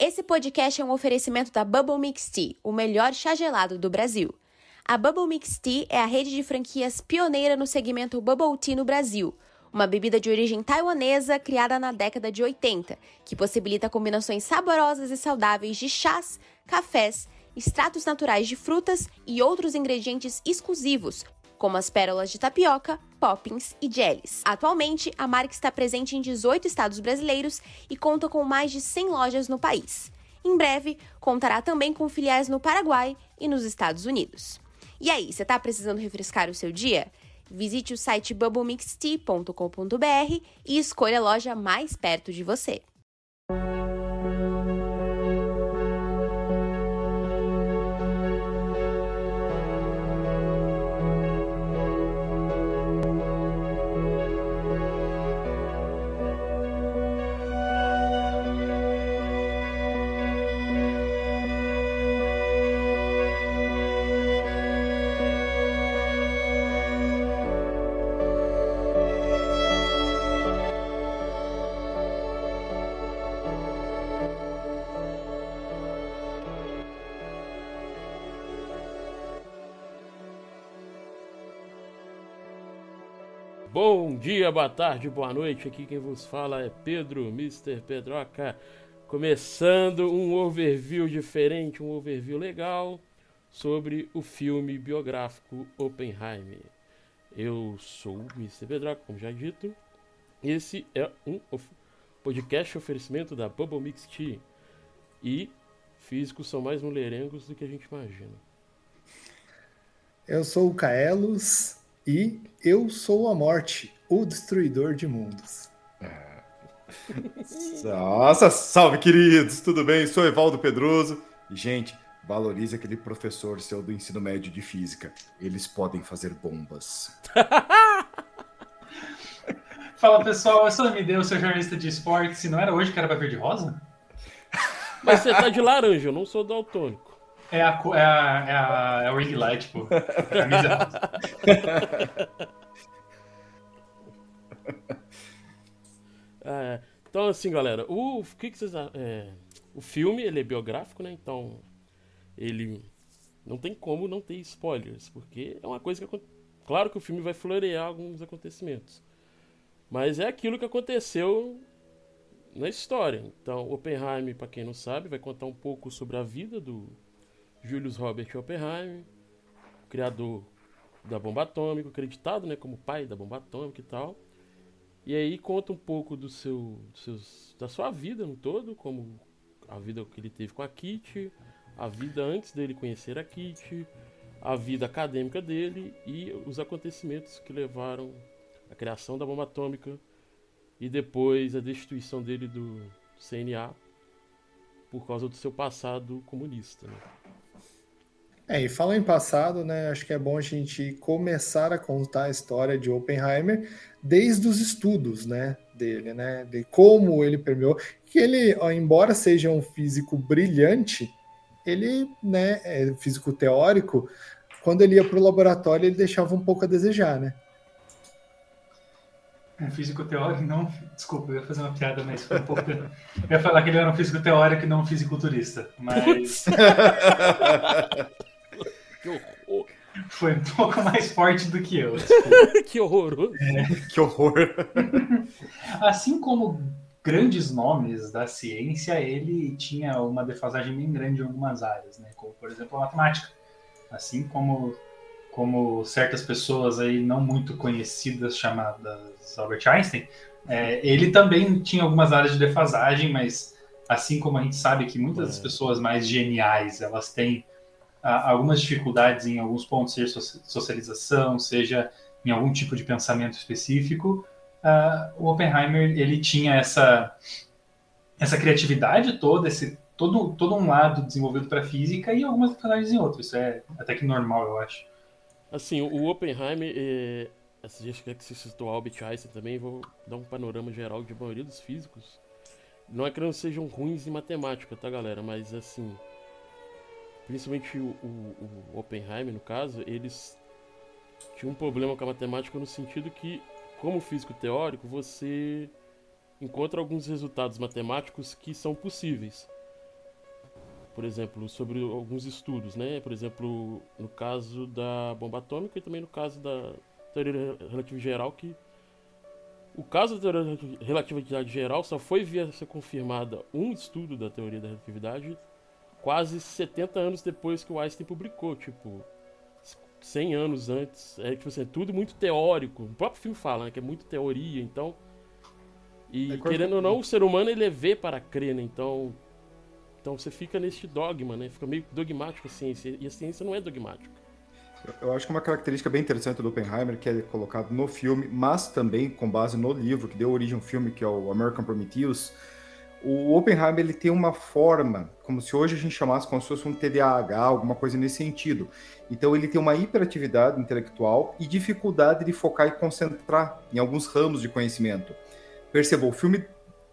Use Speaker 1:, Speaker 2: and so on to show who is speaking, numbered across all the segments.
Speaker 1: Esse podcast é um oferecimento da Bubble Mix Tea, o melhor chá gelado do Brasil. A Bubble Mix Tea é a rede de franquias pioneira no segmento Bubble Tea no Brasil, uma bebida de origem taiwanesa criada na década de 80, que possibilita combinações saborosas e saudáveis de chás, cafés, extratos naturais de frutas e outros ingredientes exclusivos, como as pérolas de tapioca, poppins e jellies. Atualmente, a marca está presente em 18 estados brasileiros e conta com mais de 100 lojas no país. Em breve, contará também com filiais no Paraguai e nos Estados Unidos. E aí, você está precisando refrescar o seu dia? Visite o site bubblemixtea.com.br e escolha a loja mais perto de você.
Speaker 2: Dia, boa tarde, boa noite. Aqui quem vos fala é Pedro, Mr. Pedroca. Começando um overview diferente, um overview legal sobre o filme biográfico Oppenheimer. Eu sou o Mr. Pedroca, como já dito. Esse é um podcast oferecimento da Bubble Mix Tea. E físicos são mais mulherengos do que a gente imagina.
Speaker 3: Eu sou o Caelos e eu sou a morte, o destruidor de mundos.
Speaker 4: Nossa, salve queridos, tudo bem? Sou Evaldo Pedroso. E, gente, valorize aquele professor seu do ensino médio de física. Eles podem fazer bombas.
Speaker 5: Fala pessoal, eu sou o MD, eu sou jornalista de esportes. Se não era hoje que era pra ver de rosa?
Speaker 2: Mas você tá de laranja, eu não sou daltônico.
Speaker 5: É a, é a, é a, é o ring light, pô. Camisa.
Speaker 2: é, então, assim, galera, o, o que, que vocês. É, o filme ele é biográfico, né? Então, ele não tem como não ter spoilers, porque é uma coisa que. Claro que o filme vai florear alguns acontecimentos. Mas é aquilo que aconteceu na história. Então, Oppenheimer, para quem não sabe, vai contar um pouco sobre a vida do, Julius Robert Oppenheimer, criador da bomba atômica, acreditado né, como pai da bomba atômica e tal. E aí conta um pouco do seu, da sua vida no todo, como a vida que ele teve com a Kitty, a vida antes dele conhecer a Kitty, a vida acadêmica dele e os acontecimentos que levaram à criação da bomba atômica e depois a destituição dele do CNA por causa do seu passado comunista. Né?
Speaker 3: É, e fala em passado, né? Acho que é bom a gente começar a contar a história de Oppenheimer desde os estudos, né, dele, né, de como ele permeou, que ele, ó, embora seja um físico brilhante, ele, né, é físico teórico, quando ele ia para o laboratório ele deixava um pouco a desejar, né?
Speaker 5: Um físico teórico, não. Desculpa, eu ia fazer uma piada, mas foi um pouco. eu ia falar que ele era um físico teórico e não um fisiculturista. Mas.
Speaker 2: Que horror.
Speaker 5: Foi um pouco mais forte do que eu.
Speaker 2: que horroroso.
Speaker 4: É. Que horror.
Speaker 5: Assim como grandes nomes da ciência, ele tinha uma defasagem bem grande em algumas áreas, né? Como, por exemplo, a matemática. Assim como, como certas pessoas aí não muito conhecidas, chamadas Albert Einstein, é, ele também tinha algumas áreas de defasagem, mas assim como a gente sabe que muitas das é. pessoas mais geniais, elas têm algumas dificuldades em alguns pontos, seja socialização, seja em algum tipo de pensamento específico, uh, o Oppenheimer ele tinha essa essa criatividade toda, esse todo todo um lado desenvolvido para física e algumas dificuldades em outros. Isso é até que normal, eu acho.
Speaker 2: Assim, o Oppenheimer, é... Gente que você citou Albert Einstein também, vou dar um panorama geral de maioria dos físicos. Não é que não sejam ruins em matemática, tá, galera? Mas assim, principalmente o, o, o Oppenheimer, no caso, eles tinham um problema com a matemática no sentido que, como físico teórico, você encontra alguns resultados matemáticos que são possíveis. por exemplo, sobre alguns estudos, né? Por exemplo, no caso da bomba atômica e também no caso da teoria relativa geral, que o caso da teoria da relatividade geral só foi vir a ser confirmada um estudo da teoria da relatividade quase 70 anos depois que o Einstein publicou, tipo, 100 anos antes. É tipo assim, é tudo muito teórico. O próprio filme fala, né, que é muito teoria, então e é querendo ou não, o ser humano ele é ver para crer, né? Então, então você fica neste dogma, né? Fica meio dogmático a ciência. E a ciência não é dogmática.
Speaker 4: Eu acho que uma característica bem interessante do Oppenheimer, que é colocado no filme, mas também com base no livro que deu origem ao filme, que é o American Prometheus, o Oppenheimer ele tem uma forma, como se hoje a gente chamasse como se fosse um TDAH, alguma coisa nesse sentido. Então ele tem uma hiperatividade intelectual e dificuldade de focar e concentrar em alguns ramos de conhecimento. Perceba, o filme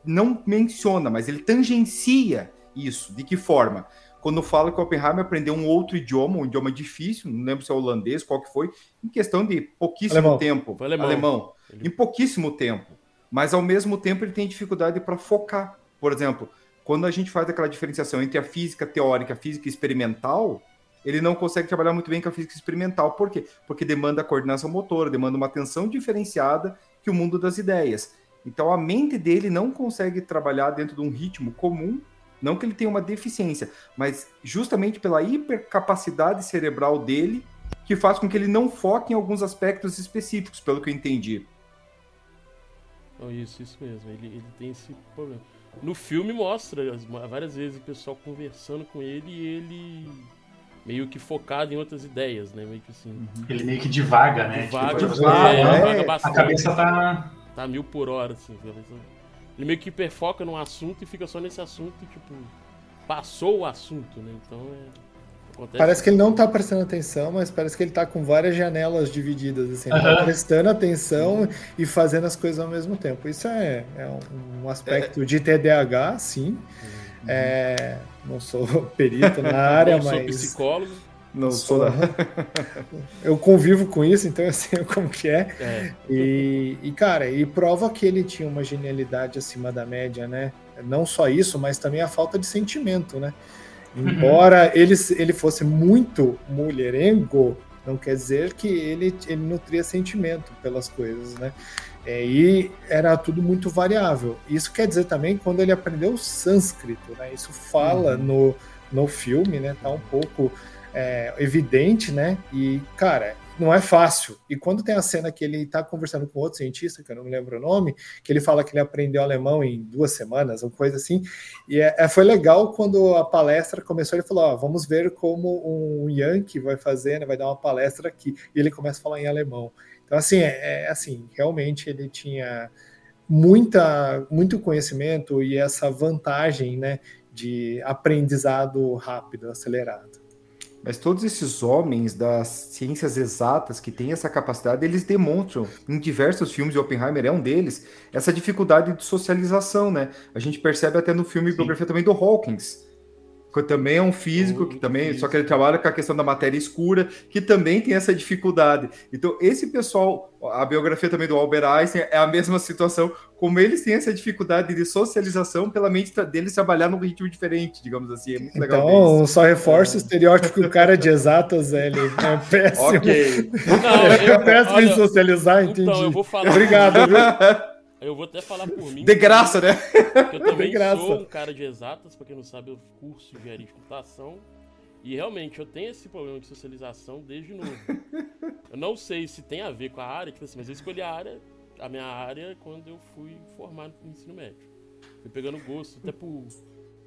Speaker 4: não menciona, mas ele tangencia isso. De que forma? Quando fala que o Oppenheimer aprendeu um outro idioma, um idioma difícil, não lembro se é holandês, qual que foi, em questão de pouquíssimo alemão. tempo.
Speaker 2: Foi alemão. alemão.
Speaker 4: Ele... Em pouquíssimo tempo. Mas ao mesmo tempo ele tem dificuldade para focar. Por exemplo, quando a gente faz aquela diferenciação entre a física teórica e a física experimental, ele não consegue trabalhar muito bem com a física experimental. Por quê? Porque demanda coordenação motora, demanda uma atenção diferenciada que o mundo das ideias. Então a mente dele não consegue trabalhar dentro de um ritmo comum, não que ele tenha uma deficiência, mas justamente pela hipercapacidade cerebral dele, que faz com que ele não foque em alguns aspectos específicos, pelo que eu entendi.
Speaker 2: Oh, isso, isso mesmo. Ele, ele tem esse problema. No filme mostra várias vezes o pessoal conversando com ele e ele meio que focado em outras ideias, né? Meio que assim.
Speaker 5: Uhum. Ele meio que divaga, né?
Speaker 2: Divaga, tipo, divaga, é,
Speaker 5: é, divaga bastante. A cabeça tá
Speaker 2: tá mil por hora, assim. Ele meio que hiperfoca num assunto e fica só nesse assunto, tipo, passou o assunto, né? Então é.
Speaker 3: Acontece parece que ele não tá prestando atenção, mas parece que ele tá com várias janelas divididas, assim, ele tá prestando atenção uhum. e fazendo as coisas ao mesmo tempo. Isso é, é um aspecto é. de TDAH, sim. Uhum. É, não sou perito na área,
Speaker 2: não
Speaker 3: mas.
Speaker 2: Sou psicólogo.
Speaker 3: Não sou. eu convivo com isso, então eu sei como que é. é. E, e, cara, e prova que ele tinha uma genialidade acima da média, né? Não só isso, mas também a falta de sentimento, né? Uhum. Embora ele, ele fosse muito mulherengo, não quer dizer que ele, ele nutria sentimento pelas coisas, né? É, e era tudo muito variável. Isso quer dizer também quando ele aprendeu sânscrito, né? Isso fala uhum. no, no filme, né? Tá um pouco é, evidente, né? E, cara, não é fácil. E quando tem a cena que ele está conversando com outro cientista, que eu não me lembro o nome, que ele fala que ele aprendeu alemão em duas semanas, uma coisa assim. E é, é foi legal quando a palestra começou, ele falou: ó, vamos ver como um Yankee vai fazer, né, vai dar uma palestra aqui. E ele começa a falar em alemão. Então, assim, é, é assim, realmente ele tinha muita, muito conhecimento e essa vantagem, né, de aprendizado rápido, acelerado.
Speaker 4: Mas todos esses homens das ciências exatas que têm essa capacidade, eles demonstram em diversos filmes, e Oppenheimer é um deles, essa dificuldade de socialização, né? A gente percebe até no filme Sim. biografia também do Hawkins, que também é um físico, que também, só que ele trabalha com a questão da matéria escura, que também tem essa dificuldade. Então, esse pessoal, a biografia também do Albert Einstein é a mesma situação, como eles têm essa dificuldade de socialização pela mente deles trabalhar num ritmo diferente, digamos assim. É muito legal.
Speaker 3: Então, só reforça é. o estereótipo que o cara de exatas, ele é péssimo.
Speaker 2: ok.
Speaker 3: Não, é péssimo olha, em socializar, entendi. Então,
Speaker 2: eu vou falar.
Speaker 3: Obrigado, viu?
Speaker 2: Eu vou até falar por mim.
Speaker 4: De graça, né?
Speaker 2: eu também sou um cara de exatas, pra quem não sabe, eu curso de engenharia de computação. E realmente eu tenho esse problema de socialização desde novo. eu não sei se tem a ver com a área, tipo assim, mas eu escolhi a área, a minha área, quando eu fui formar no ensino médio. Fui pegando gosto, até por,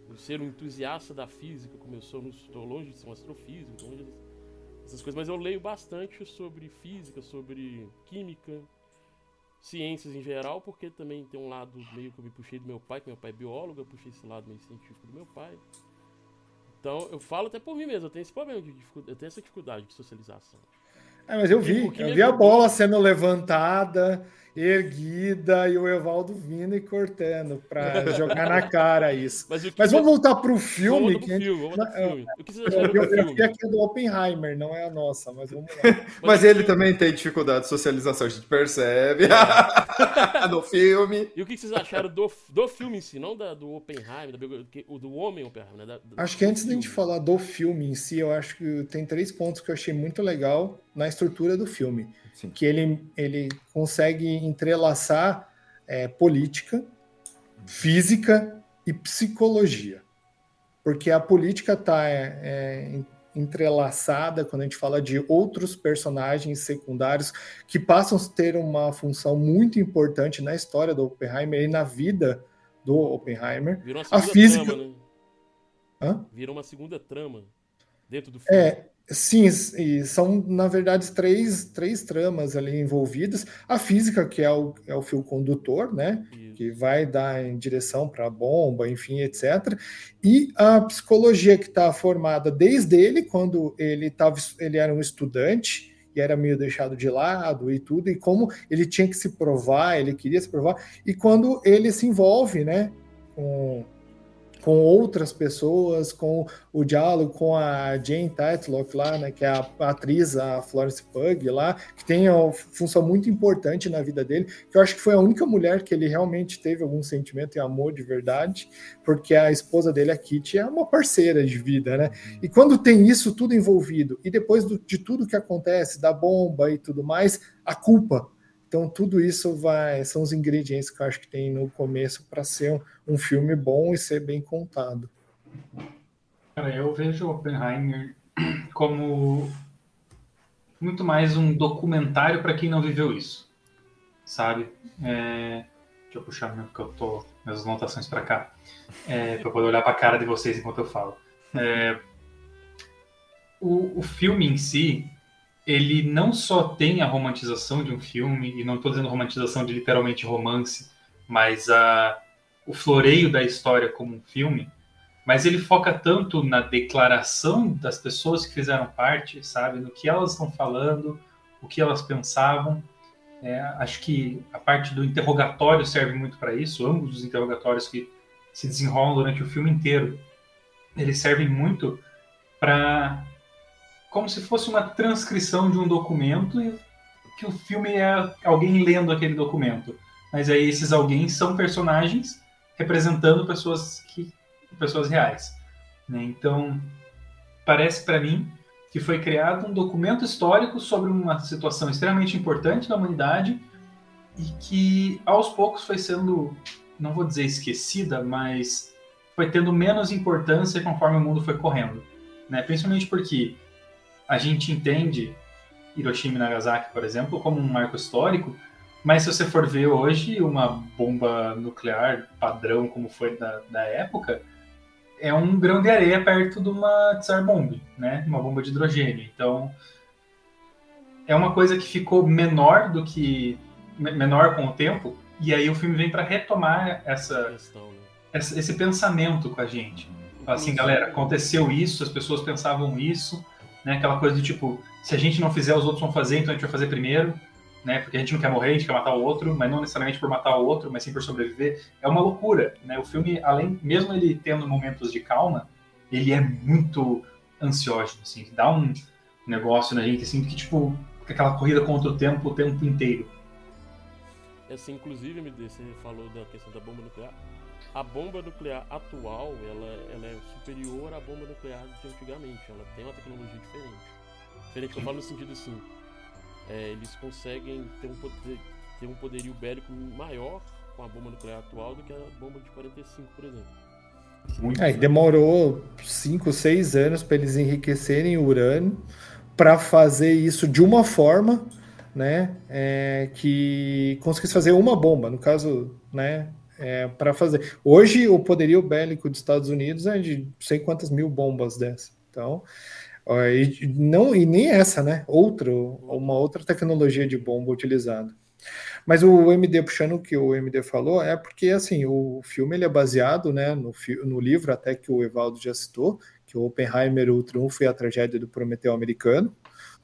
Speaker 2: por ser um entusiasta da física, como eu sou, não estou longe de ser um astrofísico, longe essas coisas, mas eu leio bastante sobre física, sobre química, ciências em geral, porque também tem um lado meio que eu me puxei do meu pai, que meu pai é biólogo, eu puxei esse lado meio científico do meu pai. Então, eu falo até por mim mesmo, eu tenho esse problema de eu tenho essa dificuldade de socialização.
Speaker 3: É, mas eu vi, eu vi a bola sendo levantada erguida e o Evaldo vindo e cortando para jogar na cara isso. Mas, Mas vamos voltar para o filme.
Speaker 2: Vamos que... filme, vamos filme.
Speaker 3: O que vocês acharam do filme? aqui é do Oppenheimer, não é a nossa, mas vamos lá. Mas,
Speaker 4: mas ele também tem dificuldade de socialização, a gente percebe é. no filme.
Speaker 2: E o que vocês acharam do, do filme em si, não da, do Oppenheimer, do, do homem Oppenheimer, né? Da,
Speaker 3: do, acho que antes de a gente falar do filme em si, eu acho que tem três pontos que eu achei muito legal na estrutura do filme. Sim. que ele, ele consegue entrelaçar é, política, física e psicologia. Porque a política está é, é, entrelaçada quando a gente fala de outros personagens secundários que passam a ter uma função muito importante na história do Oppenheimer e na vida do Oppenheimer.
Speaker 2: Virou uma segunda a física... trama, né? Hã? Virou uma segunda trama dentro do filme.
Speaker 3: É, Sim, e são, na verdade, três, três tramas ali envolvidas. A física, que é o, é o fio condutor, né? Isso. Que vai dar em direção para a bomba, enfim, etc. E a psicologia, que está formada desde ele, quando ele, tava, ele era um estudante e era meio deixado de lado e tudo, e como ele tinha que se provar, ele queria se provar, e quando ele se envolve, né? Com, com outras pessoas, com o diálogo com a Jane Tatlock lá, né, que é a, atriz, a Florence Pugh lá, que tem uma função muito importante na vida dele, que eu acho que foi a única mulher que ele realmente teve algum sentimento e amor de verdade, porque a esposa dele, a Kitty, é uma parceira de vida, né? E quando tem isso tudo envolvido, e depois do, de tudo que acontece, da bomba e tudo mais, a culpa então, tudo isso vai são os ingredientes que eu acho que tem no começo para ser um, um, filme bom e ser bem contado.
Speaker 5: Cara, eu vejo Oppenheimer como muito mais um documentário para quem não viveu isso, sabe? É... Deixa eu puxar meu, que eu tô minhas anotações para cá, é, para poder olhar para a cara de vocês enquanto eu falo. É... O, o filme em si, ele não só tem a romantização de um filme, e não estou dizendo romantização de literalmente romance, mas a, o floreio da história como um filme, mas ele foca tanto na declaração das pessoas que fizeram parte, sabe, no que elas estão falando, o que elas pensavam. É, acho que a parte do interrogatório serve muito para isso, ambos os interrogatórios que se desenrolam durante o filme inteiro, eles servem muito para como se fosse uma transcrição de um documento e que o filme é alguém lendo aquele documento. Mas aí esses alguém são personagens representando pessoas que pessoas reais. Né? Então parece para mim que foi criado um documento histórico sobre uma situação extremamente importante da humanidade e que aos poucos foi sendo, não vou dizer esquecida, mas foi tendo menos importância conforme o mundo foi correndo, né? Principalmente porque a gente entende Hiroshima e Nagasaki, por exemplo, como um marco histórico, mas se você for ver hoje uma bomba nuclear padrão como foi da, da época, é um grão de areia perto de uma Tsar Bomb, né? Uma bomba de hidrogênio. Então, é uma coisa que ficou menor do que menor com o tempo, e aí o filme vem para retomar essa, né? essa, esse pensamento com a gente. Fala assim, galera, aconteceu isso, as pessoas pensavam isso, né? Aquela coisa de tipo, se a gente não fizer, os outros vão fazer, então a gente vai fazer primeiro, né? Porque a gente não quer morrer, a gente quer matar o outro, mas não necessariamente por matar o outro, mas sim por sobreviver. É uma loucura, né? O filme, além, mesmo ele tendo momentos de calma, ele é muito ansiógeno, assim, dá um negócio na gente, assim, que tipo, aquela corrida contra o tempo o tempo inteiro.
Speaker 2: Assim, inclusive, você falou da questão da bomba nuclear a bomba nuclear atual ela, ela é superior à bomba nuclear de antigamente. Ela tem uma tecnologia diferente. Diferente eu falo no sentido assim, é, eles conseguem ter um, poder, ter um poderio bélico maior com a bomba nuclear atual do que a bomba de 45, por exemplo.
Speaker 3: Muito é, demorou 5, 6 anos para eles enriquecerem o urânio para fazer isso de uma forma né, é, que conseguisse fazer uma bomba. No caso, né, é, para fazer. Hoje, o poderio bélico dos Estados Unidos é de sei quantas mil bombas dessa. Então, e, não, e nem essa, né? Outro, uma outra tecnologia de bomba utilizada. Mas o MD, puxando o que o MD falou, é porque assim, o filme ele é baseado né, no, no livro, até que o Evaldo já citou, que o Oppenheimer, o Triunfo e a Tragédia do Prometeu Americano,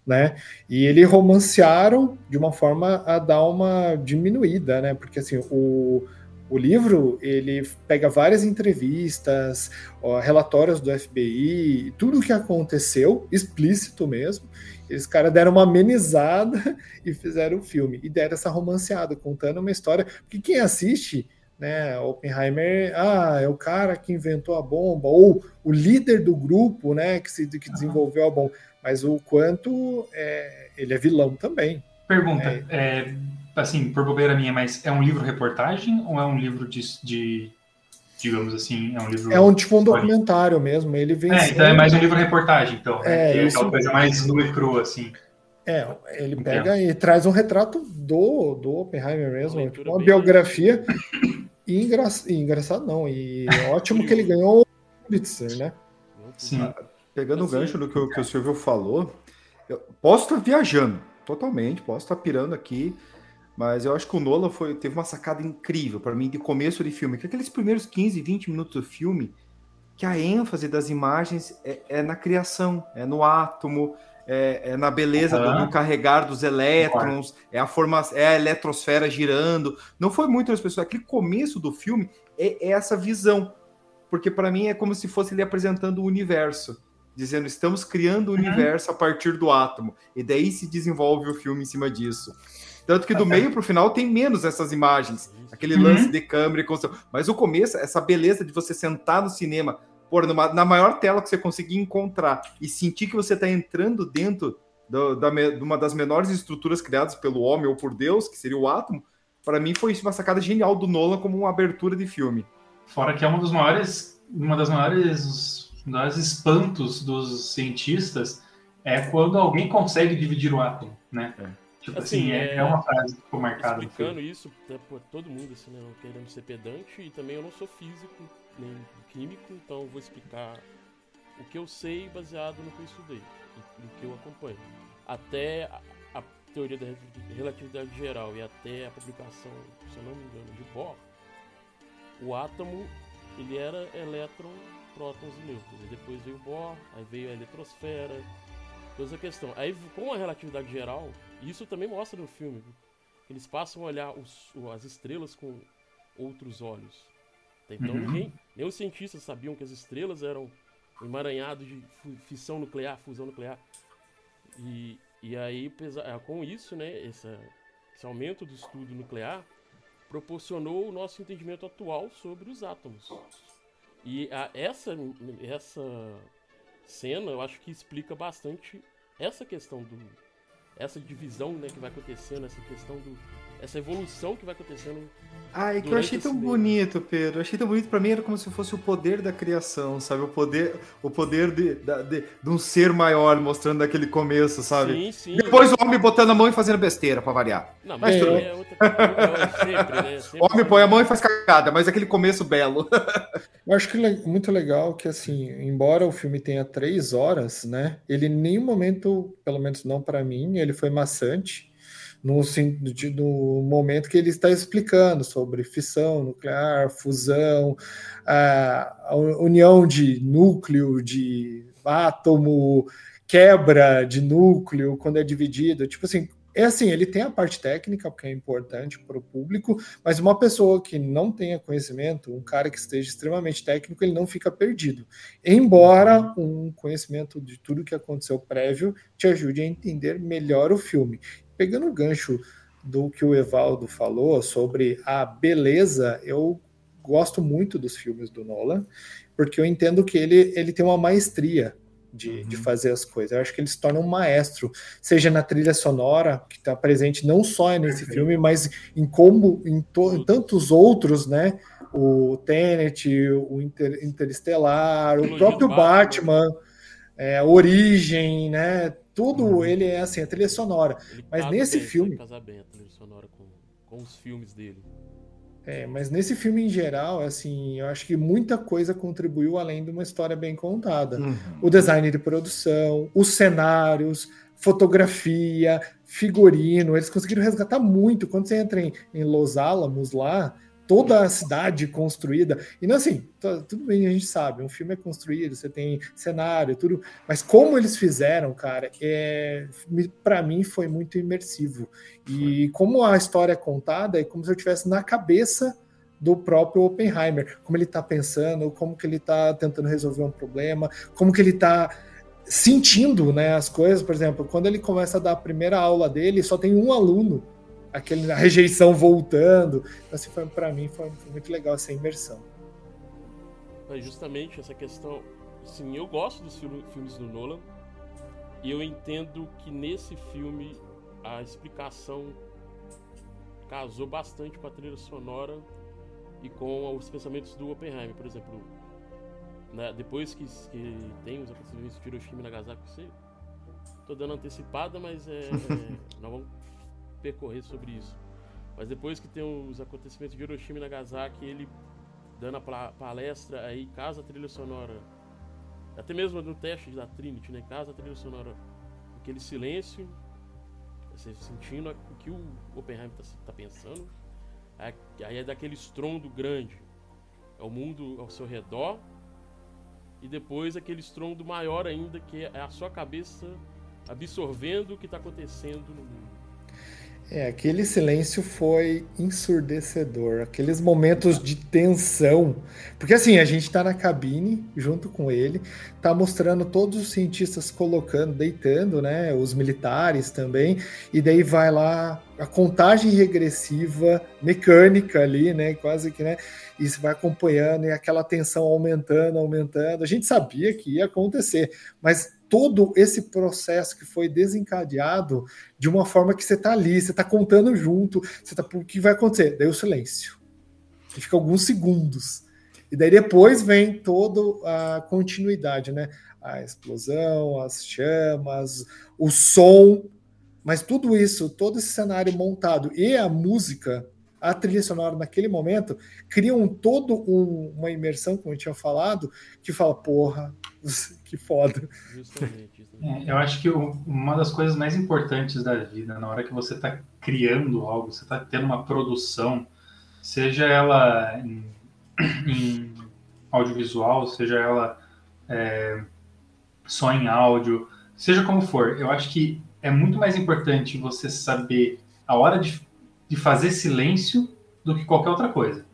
Speaker 3: né? E ele romancearam de uma forma a dar uma diminuída, né? Porque assim, o, o livro ele pega várias entrevistas, ó, relatórios do FBI, tudo o que aconteceu, explícito mesmo. Eles cara deram uma amenizada e fizeram o filme e deram essa romanceada, contando uma história. Porque quem assiste, né, Oppenheimer, ah, é o cara que inventou a bomba ou o líder do grupo, né, que se que desenvolveu a bomba mas o quanto é, ele é vilão também.
Speaker 5: Pergunta, é, é, assim, por bobeira minha, mas é um livro reportagem ou é um livro de, de digamos assim, é um livro...
Speaker 3: É um tipo um documentário mesmo, ele vem...
Speaker 5: É, então é mais um livro reportagem, então, né? É, é isso... coisa mais nua e crua, assim.
Speaker 3: É, ele pega Entendo. e traz um retrato do, do Oppenheimer mesmo, tipo, uma biografia, e, engra... e engraçado não, e ótimo que ele ganhou o Pulitzer, né?
Speaker 4: Sim. Pegando o gancho do que, o, que o Silvio falou, eu posso estar viajando totalmente, posso estar pirando aqui, mas eu acho que o Nolan foi, teve uma sacada incrível para mim de começo de filme, que aqueles primeiros 15, 20 minutos do filme, que a ênfase das imagens é, é na criação, é no átomo, é, é na beleza uhum. do, do, carregar dos elétrons, é a formação, é a eletrosfera girando. Não foi muitas pessoas. Aquele começo do filme é, é essa visão, porque para mim é como se fosse ele apresentando o universo dizendo estamos criando o uhum. universo a partir do átomo. E daí se desenvolve o filme em cima disso. Tanto que do meio para o final tem menos essas imagens, aquele uhum. lance de câmera e construção. Mas o começo, essa beleza de você sentar no cinema, por numa, na maior tela que você conseguir encontrar e sentir que você está entrando dentro do, da, de uma das menores estruturas criadas pelo homem ou por Deus, que seria o átomo, para mim foi uma sacada genial do Nolan como uma abertura de filme.
Speaker 5: Fora que é uma dos maiores, uma das maiores dos espantos dos cientistas é quando alguém consegue dividir o átomo, né? É. Tipo assim, assim é, é, uma frase que ficou marcada.
Speaker 2: Explicando isso para todo mundo, assim, né, querendo ser pedante, e também eu não sou físico nem químico, então vou explicar o que eu sei baseado no que eu estudei, no que eu acompanho. Até a, a teoria da relatividade geral e até a publicação, se eu não me engano, de Bohr, o átomo ele era elétron prótons e nêutrons. E depois veio o Bohr, aí veio a eletrosfera, toda essa questão. Aí com a relatividade geral, isso também mostra no filme, eles passam a olhar os, as estrelas com outros olhos. Então uhum. ninguém, nem os cientistas sabiam que as estrelas eram um emaranhado de fissão nuclear, fusão nuclear. E, e aí, é, com isso, né, essa, esse aumento do estudo nuclear proporcionou o nosso entendimento atual sobre os átomos. E a, essa, essa cena eu acho que explica bastante essa questão do. Essa divisão né, que vai acontecendo, essa questão do essa evolução que vai acontecendo.
Speaker 4: Ah, é que eu achei tão bonito, Pedro. Eu achei tão bonito. Para mim era como se fosse o poder da criação, sabe? O poder, o poder de, de, de um ser maior mostrando aquele começo, sabe? Sim, sim. Depois o homem botando a mão e fazendo besteira, para variar. Não, mas, mas é, é outra sempre, né? Sempre o homem põe a mão e faz cagada, mas aquele começo belo.
Speaker 3: eu acho que muito legal que, assim, embora o filme tenha três horas, né? Ele em nenhum momento, pelo menos não para mim, ele foi maçante no, no momento que ele está explicando sobre fissão nuclear, fusão, a, união de núcleo, de átomo, quebra de núcleo quando é dividido. Tipo assim, é assim, ele tem a parte técnica, que é importante para o público, mas uma pessoa que não tenha conhecimento, um cara que esteja extremamente técnico, ele não fica perdido. Embora um conhecimento de tudo que aconteceu prévio te ajude a entender melhor o filme pegando o gancho do que o Evaldo falou sobre a beleza, eu gosto muito dos filmes do Nolan, porque eu entendo que ele, ele tem uma maestria de, uhum. de fazer as coisas. Eu acho que ele se torna um maestro, seja na trilha sonora, que está presente não só nesse filme, mas em como em, em, tantos outros, né? O Tenet, o Inter, Interestelar, o próprio Batman, é, a Origem, né? tudo uhum. ele é assim, a trilha sonora. Ele mas nesse bem, filme.
Speaker 2: Casar bem a trilha sonora com, com os filmes dele.
Speaker 3: É, mas nesse filme em geral, assim, eu acho que muita coisa contribuiu além de uma história bem contada. Uhum. O design de produção, os cenários, fotografia, figurino, eles conseguiram resgatar muito. Quando você entra em, em Los Alamos lá, toda a cidade construída. E não assim, tudo bem, a gente sabe, um filme é construído, você tem cenário, tudo, mas como eles fizeram, cara, é, para mim foi muito imersivo. E como a história é contada, é como se eu estivesse na cabeça do próprio Oppenheimer, como ele está pensando, como que ele está tentando resolver um problema, como que ele está sentindo né, as coisas, por exemplo, quando ele começa a dar a primeira aula dele, só tem um aluno aquele, a rejeição voltando. Então, assim, para mim foi, foi, muito legal essa imersão.
Speaker 2: É justamente essa questão. Sim, eu gosto dos filmes do Nolan e eu entendo que nesse filme a explicação casou bastante com a trilha sonora e com os pensamentos do Oppenheimer, por exemplo. Né, depois que, que tem os acontecimentos de Hiroshima e Nagasaki, você tô dando antecipada, mas é, é nós vamos percorrer sobre isso. Mas depois que tem os acontecimentos de Hiroshima e Nagasaki, ele dando a palestra aí, casa trilha sonora. Até mesmo no teste da Trinity, né? Casa trilha sonora. Aquele silêncio, você sentindo o que o Oppenheimer está tá pensando. Aí é daquele estrondo grande. É o mundo ao seu redor. E depois aquele estrondo maior ainda, que é a sua cabeça absorvendo o que está acontecendo no mundo.
Speaker 3: É, aquele silêncio foi ensurdecedor, aqueles momentos de tensão. Porque assim, a gente está na cabine junto com ele, tá mostrando todos os cientistas colocando, deitando, né? Os militares também, e daí vai lá a contagem regressiva mecânica ali, né? Quase que, né? E você vai acompanhando e aquela tensão aumentando, aumentando. A gente sabia que ia acontecer, mas todo esse processo que foi desencadeado de uma forma que você está ali, você está contando junto, você tá, o que vai acontecer? Daí o silêncio. E fica alguns segundos. E daí depois vem toda a continuidade, né? A explosão, as chamas, o som, mas tudo isso, todo esse cenário montado e a música, a trilha sonora naquele momento, criam todo um, uma imersão, como eu tinha falado, que fala, porra, que foda.
Speaker 5: Justamente. É, eu acho que uma das coisas mais importantes da vida, na hora que você está criando algo, você está tendo uma produção, seja ela em, em audiovisual, seja ela é, só em áudio, seja como for, eu acho que é muito mais importante você saber a hora de, de fazer silêncio do que qualquer outra coisa.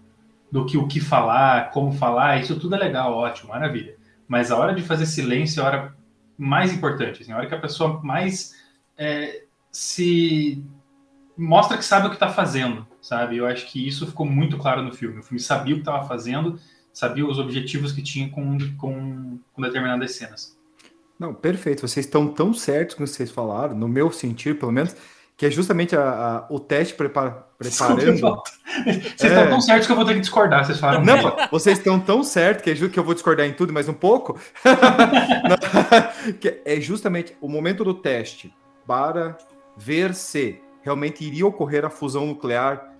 Speaker 5: Do que o que falar, como falar, isso tudo é legal, ótimo, maravilha. Mas a hora de fazer silêncio é a hora mais importante, assim, a hora que a pessoa mais é, se mostra que sabe o que está fazendo, sabe? Eu acho que isso ficou muito claro no filme. O filme sabia o que estava fazendo, sabia os objetivos que tinha com, com, com determinadas cenas.
Speaker 4: Não, perfeito. Vocês estão tão certos que vocês falaram, no meu sentir, pelo menos, que é justamente a, a, o teste prepara, preparando.
Speaker 5: Vocês é... estão tão certos que eu vou ter que discordar, vocês falaram.
Speaker 4: Não, vocês estão tão certos que é que eu vou discordar em tudo, mas um pouco. é justamente o momento do teste para ver se realmente iria ocorrer a fusão nuclear,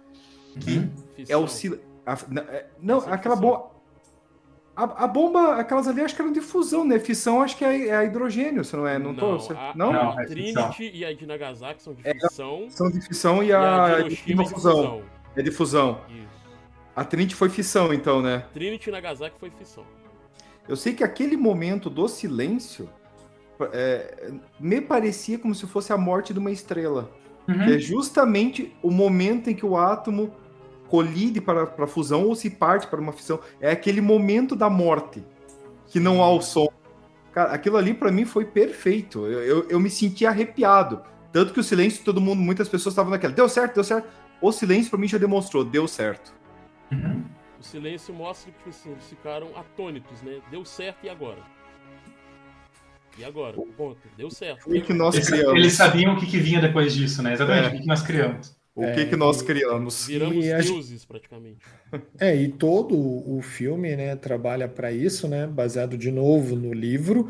Speaker 4: que uhum. é o. A, é, não, aquela boa a, a, bomba, aquelas ali, acho que eram de fusão, né? Fissão, acho que é, é hidrogênio, se não é? Não, não tô.
Speaker 2: A, não? não a Trinity e a de Nagasaki são de é, fissão.
Speaker 4: É, são de fissão e, a, a de Hiroshima é de fusão. fusão. É de fusão. Isso. A Trinity foi fissão, então, né?
Speaker 2: Trinity e Nagasaki foi fissão.
Speaker 4: Eu sei que aquele momento do silêncio é, me parecia como se fosse a morte de uma estrela. Uhum. Que é justamente o momento em que o átomo colide para, para a fusão ou se parte para uma fissão. É aquele momento da morte que não há o som. Cara, aquilo ali para mim foi perfeito. Eu, eu, eu, me senti arrepiado. Tanto que o silêncio, todo mundo, muitas pessoas estavam naquela. Deu certo, deu certo. O silêncio para mim já demonstrou, deu certo.
Speaker 2: Uhum. O silêncio mostra que assim, eles ficaram atônitos, né? Deu certo e agora? E agora? Ponto. Deu certo.
Speaker 5: O que nós criamos. Eles sabiam o que, que vinha depois disso, né? Exatamente, é. o que, que nós criamos.
Speaker 4: O é, que, que nós criamos?
Speaker 2: Viramos deuses, praticamente.
Speaker 3: É, e todo o filme né, trabalha para isso, né? Baseado de novo no livro,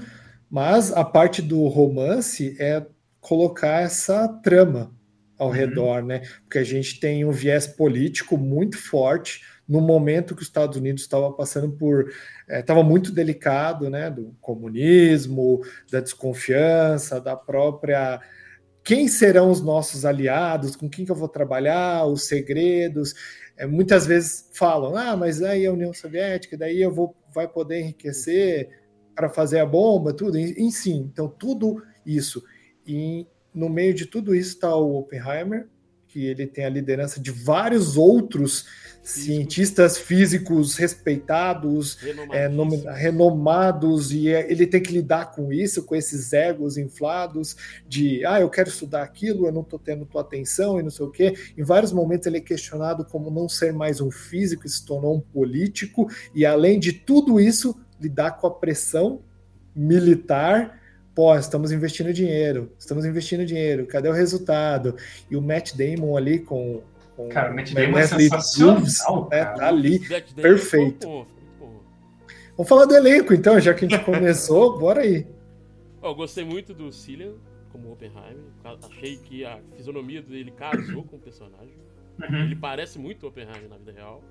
Speaker 3: mas a parte do romance é colocar essa trama ao uhum. redor, né? Porque a gente tem um viés político muito forte no momento que os Estados Unidos estava passando por estava é, muito delicado, né? Do comunismo, da desconfiança, da própria quem serão os nossos aliados, com quem que eu vou trabalhar, os segredos. é, muitas vezes falam, ah, mas aí a União Soviética, daí eu vou, vai poder enriquecer para fazer a bomba, tudo, em sim. Então, tudo isso. E no meio de tudo isso está o Oppenheimer, que ele tem a liderança de vários outros cientistas físicos respeitados, é, renomados, e é, ele tem que lidar com isso, com esses egos inflados, de ah, eu quero estudar aquilo, eu não estou tendo tua atenção e não sei o quê. Em vários momentos ele é questionado como não ser mais um físico, se tornou um político, e além de tudo isso, lidar com a pressão militar pô, estamos investindo dinheiro, estamos investindo dinheiro, cadê o resultado? E o Matt Damon ali com. com
Speaker 5: cara, o Matt Damon é sensacional,
Speaker 3: né, tá ali, perfeito. Vamos falar do elenco então, já que a gente começou, bora aí.
Speaker 2: Eu gostei muito do Cillian como Oppenheimer, achei que a fisionomia dele casou com o personagem. Uhum. Ele parece muito Oppenheimer na vida real.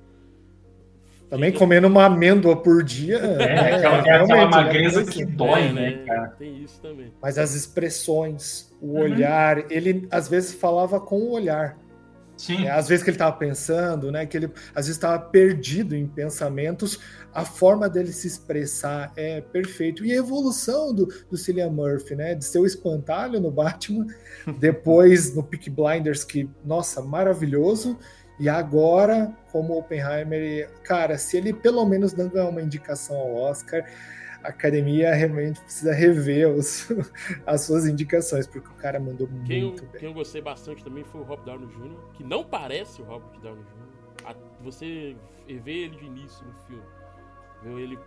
Speaker 3: Também comendo uma amêndoa por dia.
Speaker 5: É, é aquela, é, aquela né? magreza que dói, né, cara?
Speaker 2: Tem isso também.
Speaker 3: Mas as expressões, o uhum. olhar, ele às vezes falava com o olhar. Sim. É, às vezes que ele estava pensando, né? Que ele às vezes estava perdido em pensamentos, a forma dele se expressar é perfeito. E a evolução do, do Cillian Murphy, né? De ser o espantalho no Batman, depois no Peak Blinders, que, nossa, maravilhoso. E agora, como Oppenheimer, cara, se ele pelo menos não ganhar uma indicação ao Oscar, a academia realmente precisa rever os, as suas indicações, porque o cara mandou
Speaker 2: quem
Speaker 3: muito
Speaker 2: eu,
Speaker 3: bem.
Speaker 2: Quem eu gostei bastante também foi o Rob Downey Jr., que não parece o Robert Downey Jr. Você vê ele de início no filme, vê ele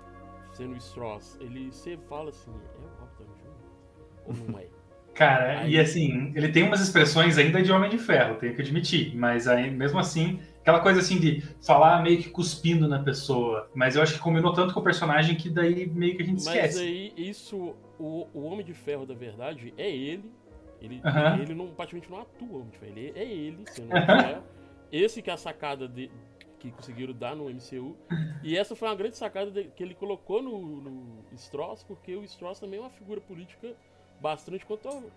Speaker 2: sendo o Strauss, ele você fala assim, é o Robert Downey Jr. ou não é?
Speaker 5: Cara, aí... e assim, ele tem umas expressões ainda de Homem de Ferro, tenho que admitir, mas aí, mesmo assim, aquela coisa assim de falar meio que cuspindo na pessoa, mas eu acho que combinou tanto com o personagem que daí meio que a gente
Speaker 2: mas
Speaker 5: esquece.
Speaker 2: Mas aí, isso, o, o Homem de Ferro da verdade é ele, ele, ele não, praticamente não atua o Homem de Ferro, ele é ele, Homem de Ferro. Esse que é a sacada de, que conseguiram dar no MCU. E essa foi uma grande sacada de, que ele colocou no, no Strauss, porque o Strauss também é uma figura política bastante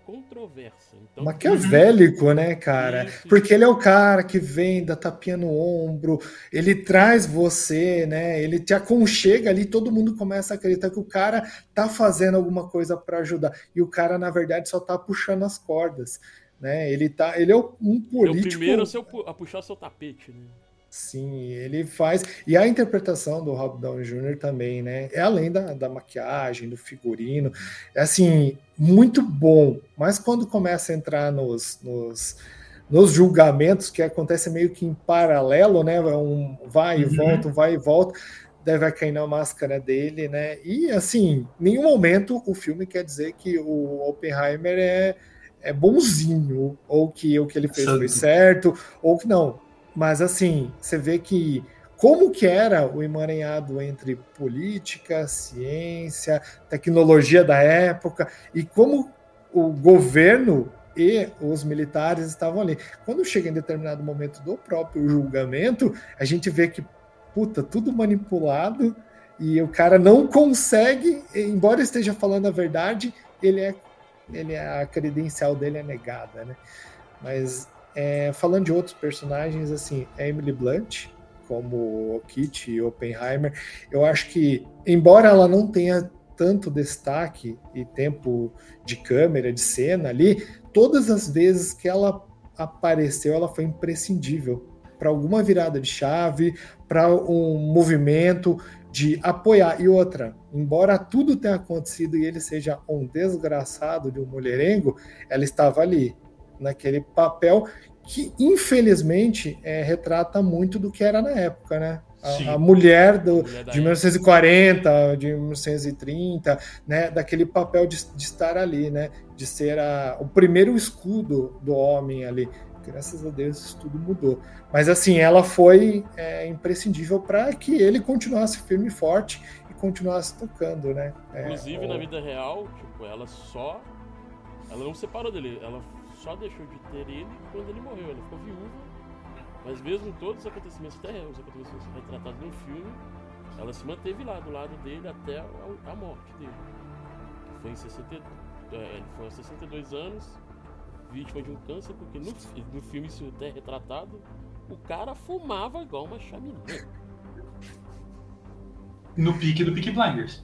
Speaker 2: controversa. Então,
Speaker 3: Maquiavélico, né, cara? Isso, Porque ele é o cara que vem da tapinha no ombro, ele traz você, né? Ele te aconchega ali, todo mundo começa a acreditar que o cara tá fazendo alguma coisa para ajudar. E o cara, na verdade, só tá puxando as cordas. Né? Ele, tá, ele é um político. É o
Speaker 2: primeiro a puxar seu tapete, né?
Speaker 3: Sim, ele faz. E a interpretação do Rob Downey Jr. também, né? É além da, da maquiagem, do figurino. É assim, muito bom. Mas quando começa a entrar nos, nos, nos julgamentos, que acontece meio que em paralelo, né? Um vai e uhum. volta, vai e volta. Vai cair na máscara dele, né? E assim, nenhum momento o filme quer dizer que o Oppenheimer é, é bonzinho, ou que o que ele fez foi certo, ou que não mas assim, você vê que como que era o emaranhado entre política, ciência, tecnologia da época e como o governo e os militares estavam ali. Quando chega em determinado momento do próprio julgamento, a gente vê que puta, tudo manipulado e o cara não consegue, embora esteja falando a verdade, ele é ele é, a credencial dele é negada, né? Mas é, falando de outros personagens, assim, Emily Blunt, como Kitty e Oppenheimer, eu acho que, embora ela não tenha tanto destaque e tempo de câmera, de cena ali, todas as vezes que ela apareceu, ela foi imprescindível para alguma virada de chave, para um movimento de apoiar. E outra, embora tudo tenha acontecido e ele seja um desgraçado de um mulherengo, ela estava ali naquele papel que infelizmente é, retrata muito do que era na época, né? A, a mulher, do, mulher de 1940, de 1930, né? Daquele papel de, de estar ali, né? De ser a, o primeiro escudo do homem ali. Graças a Deus isso tudo mudou. Mas assim, ela foi é, imprescindível para que ele continuasse firme e forte e continuasse tocando, né?
Speaker 2: É, Inclusive o... na vida real, tipo, ela só, ela não separou dele, ela só deixou de ter ele quando ele morreu. Ela ficou viúva, mas mesmo todos os acontecimentos, até os acontecimentos retratados no filme, ela se manteve lá do lado dele até a, a morte dele. Foi em 60, é, ele foi aos 62 anos, vítima de um câncer, porque no, no filme isso até é retratado, o cara fumava igual uma chaminé.
Speaker 5: No pique do Peak Blinders.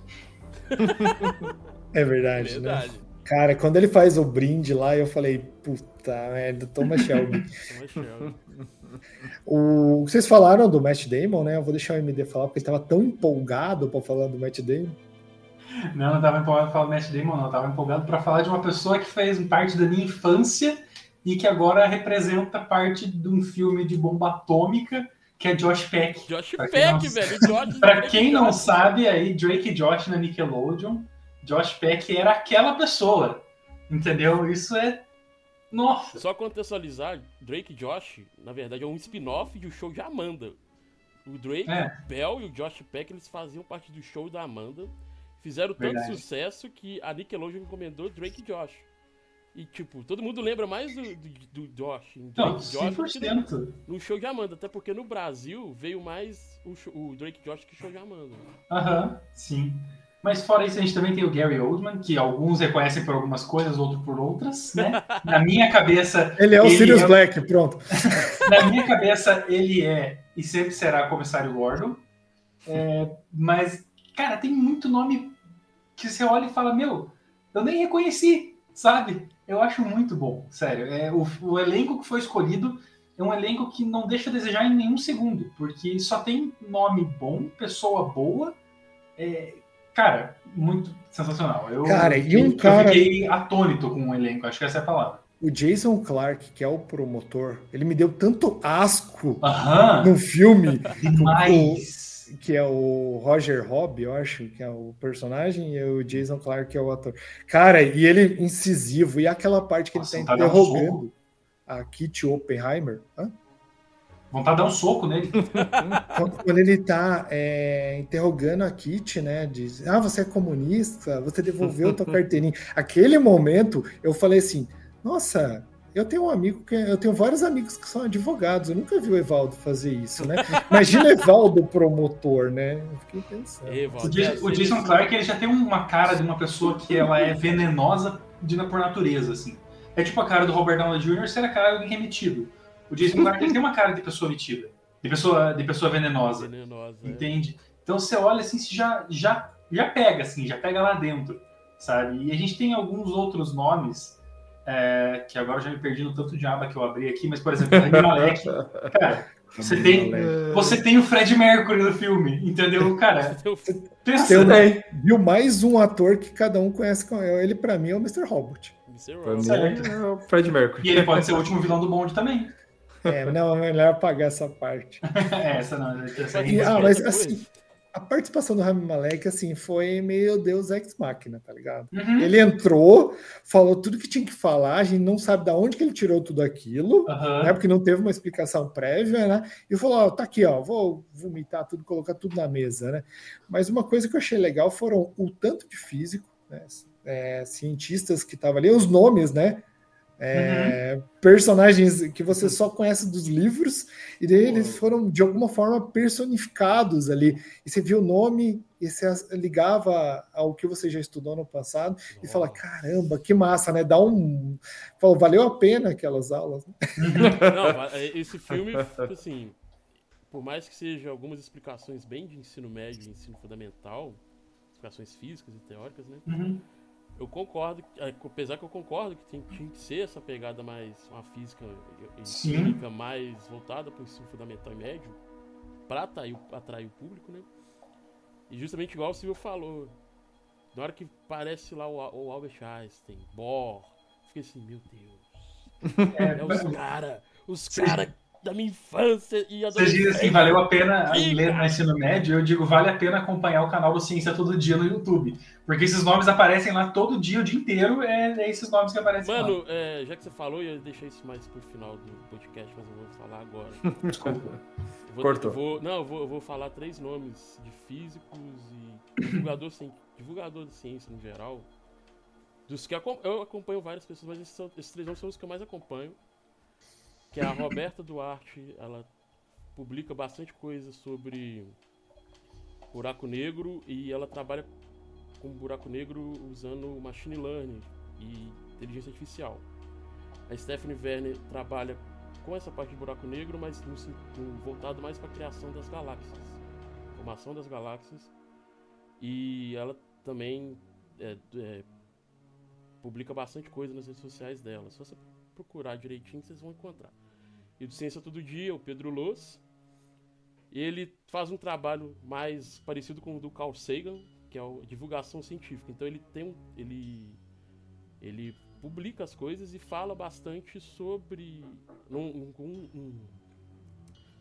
Speaker 3: É verdade,
Speaker 2: Verdade.
Speaker 3: né? Cara, quando ele faz o brinde lá, eu falei, puta merda, toma Shelby. O... Vocês falaram do Matt Damon, né? Eu vou deixar o MD falar, porque ele tava tão empolgado pra falar do Matt Damon.
Speaker 5: Não, eu não tava empolgado pra falar do Matt Damon, não. Eu tava empolgado pra falar de uma pessoa que fez parte da minha infância e que agora representa parte de um filme de bomba atômica, que é Josh Peck.
Speaker 2: Josh Peck,
Speaker 5: não-
Speaker 2: velho. Josh
Speaker 5: Pra quem não sabe, aí Drake e Josh na Nickelodeon, Josh Peck era aquela pessoa. Entendeu? Isso é. Nossa!
Speaker 2: Só contextualizar, Drake e Josh, na verdade, é um spin-off do show de Amanda. O Drake,
Speaker 5: É.
Speaker 2: o Bell e o Josh Peck, eles faziam parte do show da Amanda. Fizeram tanto
Speaker 5: Verdade.
Speaker 2: sucesso que a Nickelodeon encomendou Drake e Josh. E, tipo, todo mundo lembra mais do, do, do Josh,
Speaker 5: Não,
Speaker 2: Drake e Josh, do que no,
Speaker 5: 100%.
Speaker 2: no show de Amanda. Até porque no Brasil veio mais o, show- o Drake e Josh que o show de Amanda.
Speaker 5: Aham, sim. Mas fora isso, a gente também tem o Gary Oldman, que alguns reconhecem por algumas coisas, outros por outras, né? Na minha cabeça,
Speaker 3: Ele é o
Speaker 5: Ele
Speaker 3: Sirius
Speaker 5: é-
Speaker 3: Black, pronto.
Speaker 5: na minha cabeça, ele é e sempre será comissário Gordon. É, mas, cara, tem muito nome que você olha e fala, meu, eu nem reconheci, sabe? Eu acho muito bom, sério. É, o, o elenco que foi escolhido é um elenco que não deixa a desejar em nenhum segundo, porque só tem nome bom, pessoa boa. É, cara, muito sensacional. Eu,
Speaker 3: Cara, e um
Speaker 5: eu
Speaker 3: cara-
Speaker 5: fiquei atônito com o elenco, acho que essa é a palavra.
Speaker 3: O Jason Clark, que é o promotor, ele me deu tanto asco
Speaker 5: Aham,
Speaker 3: no filme,
Speaker 5: demais.
Speaker 3: que é o Roger Hobb, eu acho, que é o personagem, e o Jason Clark, que é o ator. Cara, e ele incisivo, e aquela parte que
Speaker 5: Nossa,
Speaker 3: ele tá
Speaker 5: um
Speaker 3: interrogando a Kitty Oppenheimer. Hã?
Speaker 5: Vontade de dar um soco nele.
Speaker 3: Quando ele tá é, interrogando a Kitty, né? Diz, ah, você é comunista, você devolveu tua carteirinha. Aquele momento, eu falei assim, nossa, eu tenho um amigo que eu tenho vários amigos que são advogados. Eu nunca vi o Evaldo fazer isso, né? Imagina o Evaldo promotor, né? Eu fiquei pensando.
Speaker 2: Evaldo,
Speaker 5: O Jason, o
Speaker 2: é,
Speaker 5: Jason
Speaker 2: sim.
Speaker 5: Clark ele já tem uma cara de uma pessoa que ela é venenosa de, por natureza, assim. É tipo a cara do Robert Downey Jr. ser a cara de alguém que é metido. O Jason Clark tem uma cara de pessoa metida, de pessoa, de pessoa venenosa,
Speaker 2: Venenosa. é.
Speaker 5: entende? Então você olha assim, você já, já, já pega, assim, já pega lá dentro, sabe? E a gente tem alguns outros nomes, é, que agora eu já me perdi no tanto de aba que eu abri aqui, mas por exemplo, o Rami Malek, cara, você tem, você tem o Fred Mercury no filme, entendeu? Cara,
Speaker 2: Eu-
Speaker 5: pensa,
Speaker 3: Eu
Speaker 4: Tem.
Speaker 3: viu mais um ator que cada um conhece com ele, pra mim, é o Mr. Robot.
Speaker 2: Mr.
Speaker 4: Pra
Speaker 2: Ross.
Speaker 4: mim é o Fred Mercury.
Speaker 5: E ele pode ser o último vilão do bonde também.
Speaker 3: É, não, é melhor apagar essa parte.
Speaker 5: É, essa não, essa
Speaker 3: E, ah,
Speaker 2: Mas depois-
Speaker 3: assim, a participação do Rami Malek, assim, foi meio Deus Ex Machina, tá ligado?
Speaker 5: Uhum.
Speaker 3: Ele entrou, falou tudo que tinha que falar, a gente não sabe de onde que ele tirou tudo aquilo,
Speaker 5: Aham.
Speaker 3: né? Porque não teve uma explicação prévia, né? E falou: ó, tá aqui, ó, vou vomitar tudo, colocar tudo na mesa, né? Mas uma coisa que eu achei legal foram o tanto de físico, né? é, cientistas que estavam ali, os nomes, né? É, Personagens que você só conhece dos livros, e daí eles foram de alguma forma personificados ali. E você viu o nome e você ligava ao que você já estudou no passado e fala: caramba, que massa, né? Dá um. Falou, valeu a pena aquelas aulas. né?
Speaker 2: Não, é, esse filme, tipo assim, por mais que seja algumas explicações bem de ensino médio e ensino fundamental, explicações físicas e teóricas, né? Eu concordo, é, apesar que eu concordo que tem, tinha que ser essa pegada mais, uma física e- e
Speaker 5: Sim.
Speaker 2: química mais voltada para o ensino fundamental e médio, para atrair, o- atrair o público, né? E justamente igual o Silvio falou, na hora que parece lá o, o Albert Einstein, Bohr, fiquei assim, meu Deus.
Speaker 5: É,
Speaker 2: É os cara, os cara da minha infância e
Speaker 5: Você diz assim,
Speaker 2: adolescência.
Speaker 5: valeu a pena
Speaker 2: Ih,
Speaker 5: ler no ensino médio, eu digo, vale a pena acompanhar o canal do Ciência Todo Dia no YouTube. Porque esses nomes aparecem lá todo dia, o dia inteiro, é, é esses nomes que aparecem lá.
Speaker 2: Mano, é, já que você falou, eu ia deixar isso mais pro final do podcast, mas eu vou falar agora.
Speaker 5: Desculpa.
Speaker 2: Eu vou,
Speaker 4: Cortou.
Speaker 2: eu vou- não, eu vou, eu vou falar três nomes de físicos e divulgador, cien- divulgador de ciência no geral. Dos que eu acompanho várias pessoas, mas esses, são- esses três nomes são os que eu mais acompanho. Que é a Roberta Duarte, ela publica bastante coisa sobre buraco negro e ela trabalha com buraco negro usando machine learning e inteligência artificial. A Stephanie Werner trabalha com essa parte de buraco negro, mas no, no, voltado mais para a criação das galáxias, formação das galáxias. E ela também é, é, publica bastante coisa nas redes sociais dela. Só você procurar direitinho, vocês vão encontrar. E do Ciência Todo Dia, o Pedro Loz. Ele faz um trabalho mais parecido com o do Carl Sagan, que é a divulgação científica. Então ele tem um, ele ele publica as coisas e fala bastante sobre um, um, um,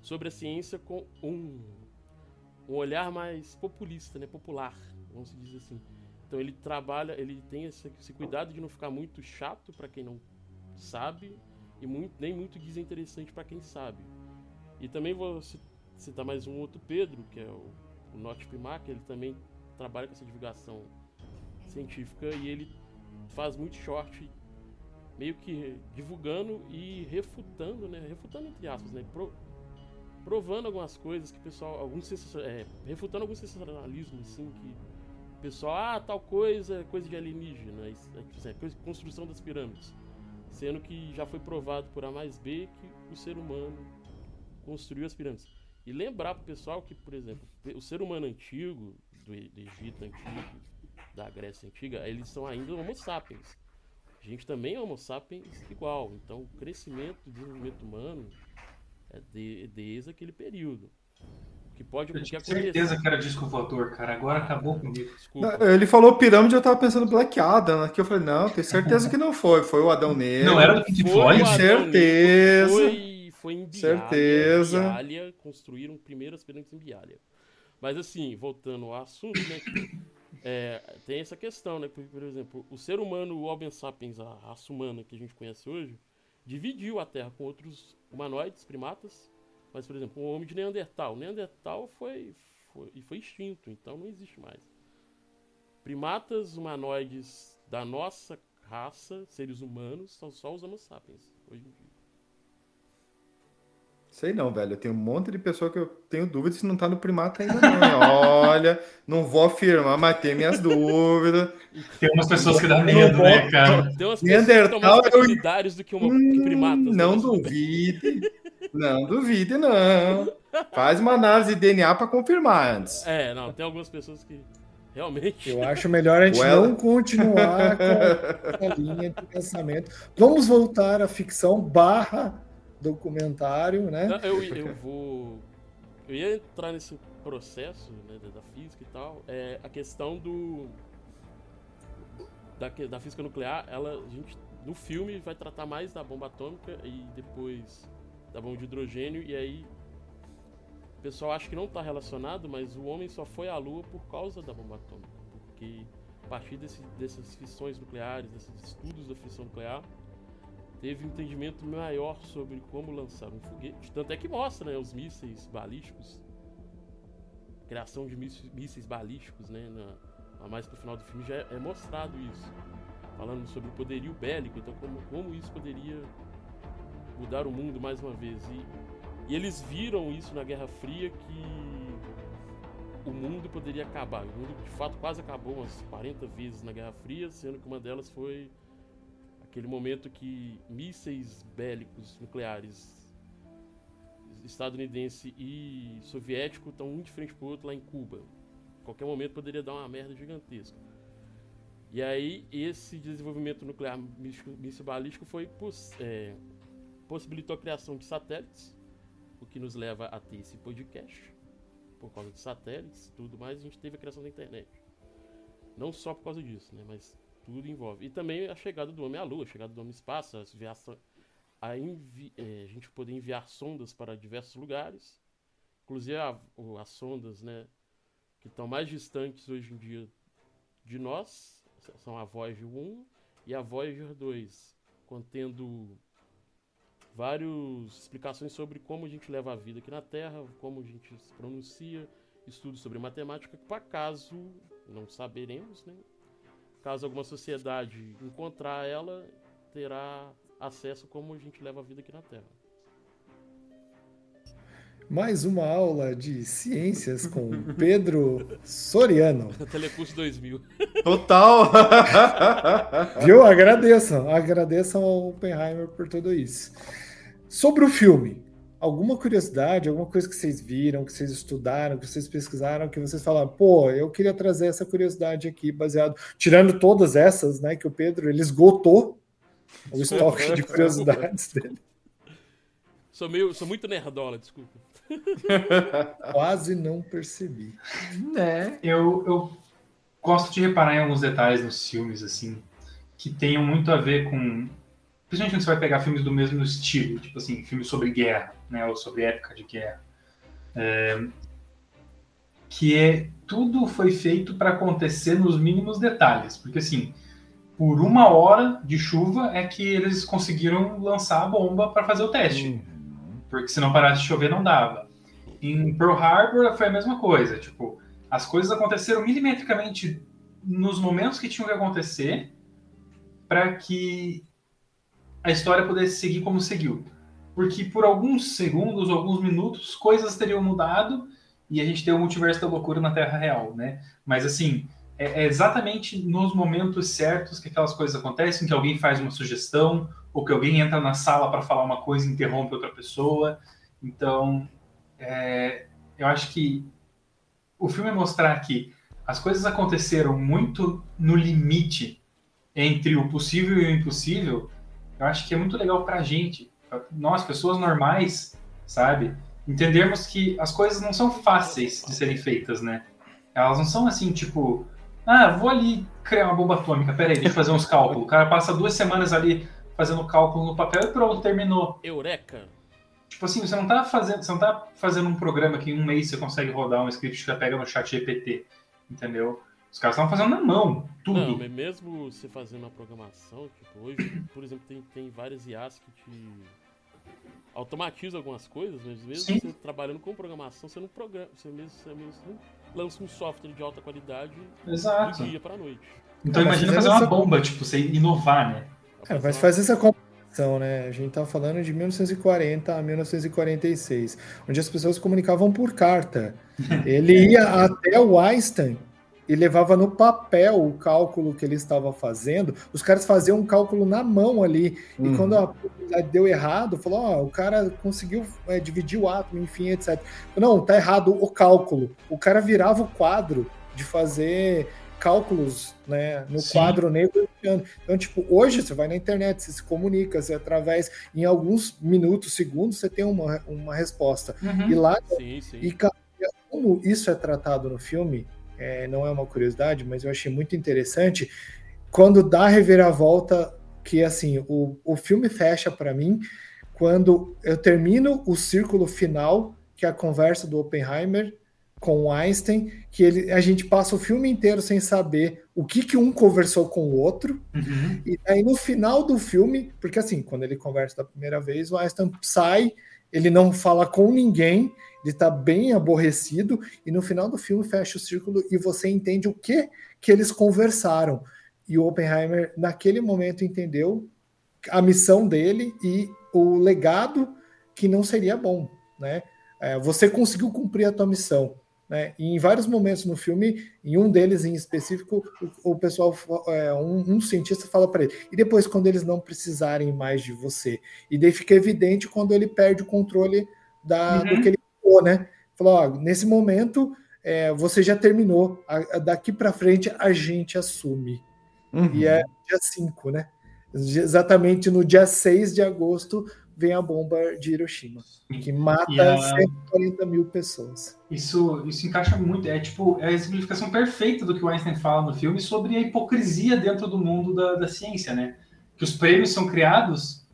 Speaker 2: sobre a ciência com um, um olhar mais populista, né, popular, vamos dizer assim. Então ele trabalha, ele tem esse, esse cuidado de não ficar muito chato para quem não sabe e muito, nem muito desinteressante para quem sabe. E também vou citar mais um outro Pedro, que é o, o Note Primac, ele também trabalha com essa divulgação científica e ele faz muito short meio que divulgando e refutando, né? Refutando entre aspas, né? Pro, provando algumas coisas que o pessoal, alguns é, refutando alguns sensacionalismos assim que o pessoal, ah, tal coisa é coisa de alienígena, é, é, construção das pirâmides, sendo que já foi provado por A mais B que o ser humano construiu as pirâmides. E lembrar pro pessoal que, por exemplo, o ser humano antigo, do, do Egito antigo, da Grécia antiga, eles são ainda Homo sapiens. A gente também é Homo sapiens igual. Então, o crescimento, o desenvolvimento humano é de, desde aquele período. Que pode
Speaker 5: eu tinha certeza que era disco voador, cara. Agora acabou comigo.
Speaker 4: Desculpa. Ele falou pirâmide, eu tava pensando Black Adam. Aqui eu falei, não, tenho certeza que não foi. Foi o Adão Negro.
Speaker 5: Não era do Pink Floyd?
Speaker 4: Certeza.
Speaker 2: Foi, foi em Biália.
Speaker 4: Certeza.
Speaker 2: Biália, construíram primeiras pirâmides em Biália. Mas assim, voltando ao assunto, né? É, tem essa questão, né? Porque, por exemplo, o ser humano, o Homo sapiens, a raça humana que a gente conhece hoje, dividiu a Terra com outros humanoides, primatas. Mas, por exemplo, o homem de Neandertal. O Neandertal foi, foi, foi extinto, então não existe mais. Primatas humanoides da nossa raça, seres humanos, são só os Homo sapiens, hoje em dia.
Speaker 4: Sei não, velho. Eu tenho um monte de pessoa que eu tenho dúvidas se não tá no primata ainda não. Olha, não vou afirmar, mas tem minhas dúvidas.
Speaker 5: Tem umas pessoas que dá medo, né, cara?
Speaker 2: Tem umas pessoas Neandertal, que são mais do que, uma, hum, que primatas.
Speaker 4: Não né? duvide. Não duvide, não. Faz uma análise de DNA para confirmar antes.
Speaker 2: É, não, tem algumas pessoas que realmente.
Speaker 3: Eu acho melhor a gente well... não continuar com a linha de pensamento. Vamos voltar à ficção barra documentário, né?
Speaker 2: Eu, eu vou. Eu ia entrar nesse processo né, da física e tal. É, a questão do. Da, da física nuclear, ela, a gente, no filme vai tratar mais da bomba atômica e depois da bomba de hidrogênio, e aí o pessoal acha que não está relacionado, mas o homem só foi à Lua por causa da bomba atômica. Porque a partir desse, dessas fissões nucleares, desses estudos da fissão nuclear, teve um entendimento maior sobre como lançar um foguete. Tanto é que mostra né, os mísseis balísticos, criação de mísseis balísticos, né? Na, mais pro final do filme já é, é, mostrado isso. Falando sobre o poderio bélico, então como, como isso poderia mudar o mundo mais uma vez. E, e eles viram isso na Guerra Fria que o mundo poderia acabar. O mundo de fato quase acabou umas 40 vezes na Guerra Fria, sendo que uma delas foi aquele momento que mísseis bélicos nucleares estadunidense e soviético estão um de frente pro outro lá em Cuba. qualquer momento poderia dar uma merda gigantesca. E aí esse desenvolvimento nuclear míssil balístico foi é, possibilitou a criação de satélites, o que nos leva a ter esse podcast. Por causa de satélites, tudo mais, a gente teve a criação da internet. Não só por causa disso, né, mas tudo envolve. E também a chegada do homem à lua, a chegada do homem ao espaço, a, enviação, a, envi, é, a gente poder enviar sondas para diversos lugares, inclusive a, as sondas, né, que estão mais distantes hoje em dia de nós, são a Voyager 1 e a Voyager 2, contendo várias explicações sobre como a gente leva a vida aqui na Terra, como a gente se pronuncia, estudos sobre matemática, para caso não saberemos, né? Caso alguma sociedade encontrar ela, terá acesso como a gente leva a vida aqui na Terra.
Speaker 3: Mais uma aula de ciências com Pedro Soriano.
Speaker 2: Telecurso 2000.
Speaker 4: Total!
Speaker 3: Viu? Agradeçam. Agradeçam ao Oppenheimer por tudo isso. Sobre o filme, alguma curiosidade, alguma coisa que vocês viram, que vocês estudaram, que vocês pesquisaram, que vocês falaram, pô, eu queria trazer essa curiosidade aqui, baseado, tirando todas essas, né, que o Pedro ele esgotou o estoque de curiosidades dele.
Speaker 2: Sou meio, sou muito nerdola, desculpa.
Speaker 3: Quase não percebi.
Speaker 5: É. Eu, eu gosto de reparar em alguns detalhes nos filmes, assim, que tenham muito a ver com principalmente quando você vai pegar filmes do mesmo estilo, tipo assim, filmes sobre guerra, né, ou sobre época de guerra, é, que é tudo foi feito para acontecer nos mínimos detalhes, porque assim, por uma hora de chuva é que eles conseguiram lançar a bomba para fazer o teste, uhum. porque se não parasse de chover não dava. Em Pearl Harbor foi a mesma coisa, tipo, as coisas aconteceram milimetricamente nos momentos que tinham que acontecer para que a história pudesse seguir como seguiu. Porque por alguns segundos, alguns minutos, coisas teriam mudado e a gente tem o multiverso da loucura na Terra real, né? Mas assim, é, é exatamente nos momentos certos que aquelas coisas acontecem, que alguém faz uma sugestão, ou que alguém entra na sala para falar uma coisa e interrompe outra pessoa. Então, é, eu acho que o filme é mostrar que as coisas aconteceram muito no limite entre o possível e o impossível, eu acho que é muito legal para a gente, pra nós, pessoas normais, sabe? Entendermos que as coisas não são fáceis de serem feitas, né? Elas não são assim, tipo, ah, vou ali criar uma bomba atômica, peraí, deixa eu fazer uns cálculos. O cara passa duas semanas ali fazendo cálculo no papel e pronto, terminou.
Speaker 2: Eureka!
Speaker 5: Tipo assim, você não tá fazendo, você não tá fazendo um programa que em um mês você consegue rodar um script que já pega no chat GPT, entendeu? Os caras estavam fazendo na mão, tudo. Não,
Speaker 2: mas mesmo você fazendo uma programação, tipo, hoje, por exemplo, tem, tem várias IAs que te automatiza algumas coisas, mas mesmo Sim. você trabalhando com programação, você não programa, você mesmo, você mesmo lança um software de alta qualidade
Speaker 5: Exato.
Speaker 2: do dia para noite.
Speaker 5: Então é, imagina fazer uma bomba, tipo, você inovar, né?
Speaker 3: É, mas fazer essa comparação, né? A gente tá falando de 1940 a 1946, onde as pessoas comunicavam por carta. Ele ia até o Einstein e levava no papel o cálculo que ele estava fazendo. Os caras faziam um cálculo na mão ali. Uhum. E quando a probabilidade deu errado, falou: Ó, oh, o cara conseguiu é, dividir o átomo, enfim, etc. Não, tá errado o cálculo. O cara virava o quadro de fazer cálculos né, no Sim. quadro negro. Então, tipo, hoje você vai na internet, você se comunica, você através, em alguns minutos, segundos, você tem uma, uma resposta. Uhum. E lá, sim, sim. e como isso é tratado no filme, é, não é uma curiosidade, mas eu achei muito interessante quando dá a reviravolta que assim o, o filme fecha para mim quando eu termino o círculo final que é a conversa do Oppenheimer com o Einstein, que ele, a gente passa o filme inteiro sem saber o que, que um conversou com o outro, uhum. e aí no final do filme, porque assim, quando ele conversa da primeira vez, o Einstein sai, ele não fala com ninguém, ele está bem aborrecido e no final do filme fecha o círculo e você entende o que que eles conversaram. E o Oppenheimer naquele momento entendeu a missão dele e o legado que não seria bom, né? É, você conseguiu cumprir a tua missão, né? E em vários momentos no filme, em um deles em específico, o, o pessoal, é, um, um, cientista fala para ele. E depois quando eles não precisarem mais de você, e daí fica evidente quando ele perde o controle da, uhum. do que ele né? Falou, ó, nesse momento é, você já terminou, a, a, daqui para frente a gente assume. Uhum. E é dia 5, né? Exatamente no dia 6 de agosto vem a bomba de Hiroshima, que mata a... 140 mil pessoas.
Speaker 5: Isso, isso encaixa muito, é tipo, é a exemplificação perfeita do que o Einstein fala no filme sobre a hipocrisia dentro do mundo da, da ciência, né? Que os prêmios são criados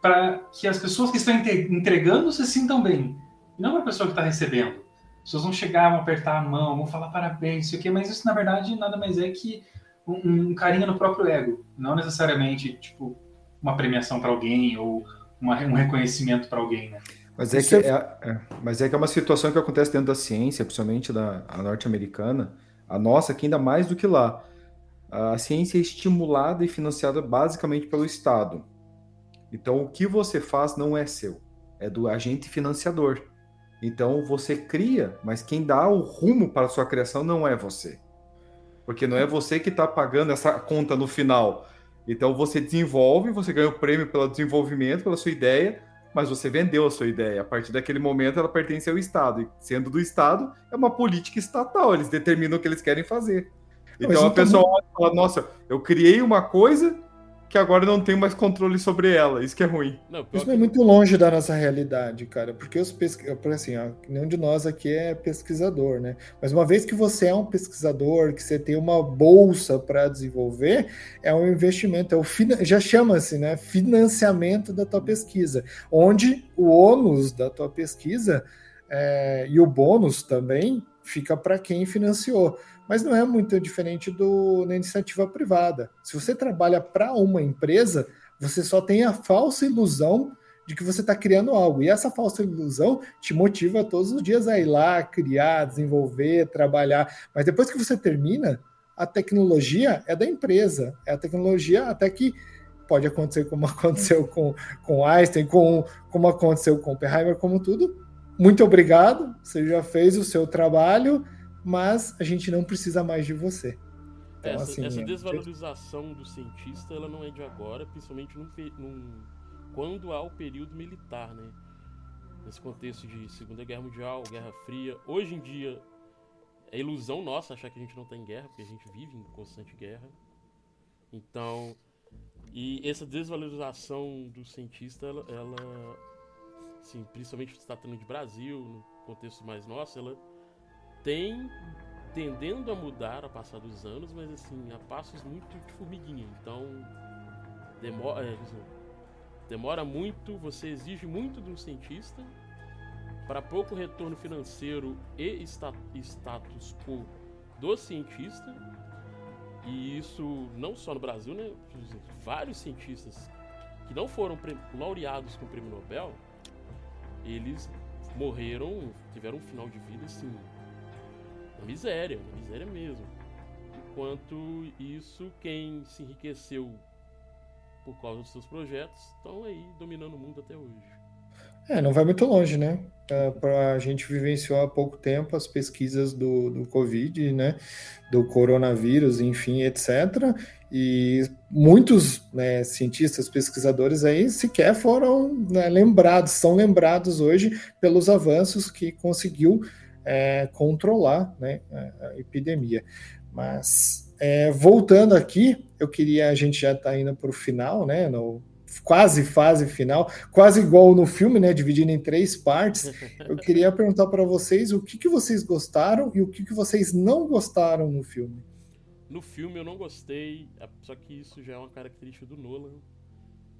Speaker 5: para que as pessoas que estão entregando se sintam bem não para a pessoa que está recebendo. As pessoas vão chegar, vão apertar a mão, vão falar parabéns, isso aqui, mas isso na verdade nada mais é que um, um carinho no próprio ego, não necessariamente tipo uma premiação para alguém ou uma, um reconhecimento para alguém, né?
Speaker 4: Mas é, que é, é, mas é que é uma situação que acontece dentro da ciência, principalmente da norte-americana, a nossa aqui ainda mais do que lá. A ciência é estimulada e financiada basicamente pelo Estado. Então, o que você faz não é seu, é do agente financiador. Então você cria, mas quem dá o rumo para a sua criação não é você. Porque não é você que está pagando essa conta no final. Então você desenvolve, você ganha o prêmio pelo desenvolvimento, pela sua ideia, mas você vendeu a sua ideia. A partir daquele momento, ela pertence ao Estado. E sendo do Estado, é uma política estatal. Eles determinam o que eles querem fazer. Então a pessoa olha e fala: Nossa, eu criei uma coisa que agora não tem mais controle sobre ela. Isso que é ruim.
Speaker 3: Não, Isso que... é muito longe da nossa realidade, cara. Porque os pesquisadores, assim, ó, nenhum de nós aqui é pesquisador, né? Mas uma vez que você é um pesquisador, que você tem uma bolsa para desenvolver, é um investimento, é o já chama-se, né? Financiamento da tua pesquisa, onde o ônus da tua pesquisa é, e o bônus também fica para quem financiou mas não é muito diferente do, na iniciativa privada. Se você trabalha para uma empresa, você só tem a falsa ilusão de que você está criando algo. E essa falsa ilusão te motiva todos os dias a ir lá, criar, desenvolver, trabalhar. Mas depois que você termina, a tecnologia é da empresa. É a tecnologia até que pode acontecer como aconteceu com, com Einstein, com, como aconteceu com Oppenheimer, como tudo. Muito obrigado, você já fez o seu trabalho mas a gente não precisa mais de você.
Speaker 2: Então, essa, assim, essa, desvalorização do cientista ela não é de agora, principalmente num, num, quando há o período militar, né? Nesse contexto de Segunda Guerra Mundial, Guerra Fria. Hoje em dia, é ilusão nossa achar que a gente não está em guerra, porque a gente vive em constante guerra. Então, e essa desvalorização do cientista, ela, ela assim, principalmente se tratando de Brasil, no contexto mais nosso, ela tem tendendo a mudar ao passar dos anos, mas assim, a passos muito de formiguinha. Então, demora, é, demora muito, você exige muito de um cientista para pouco retorno financeiro e status quo do cientista. E isso não só no Brasil, né? Vários cientistas que não foram laureados com o prêmio Nobel, eles morreram, tiveram um final de vida assim na miséria, na miséria mesmo. Enquanto isso, quem se enriqueceu por causa dos seus projetos estão aí dominando o mundo até hoje.
Speaker 3: É, não vai muito longe, né? É, a gente vivenciou há pouco tempo as pesquisas do, do Covid, né? Do coronavírus, enfim, etc. E muitos né, cientistas, pesquisadores aí sequer foram né, lembrados, são lembrados hoje pelos avanços que conseguiu é, controlar né, a epidemia. Mas é, voltando aqui, eu queria, a gente já está indo para o final, né? No, quase fase final, quase igual no filme, né? Dividindo em três partes. Eu queria perguntar para vocês o que, que vocês gostaram e o que, que vocês não gostaram no filme.
Speaker 2: No filme eu não gostei, só que isso já é uma característica do Nolan.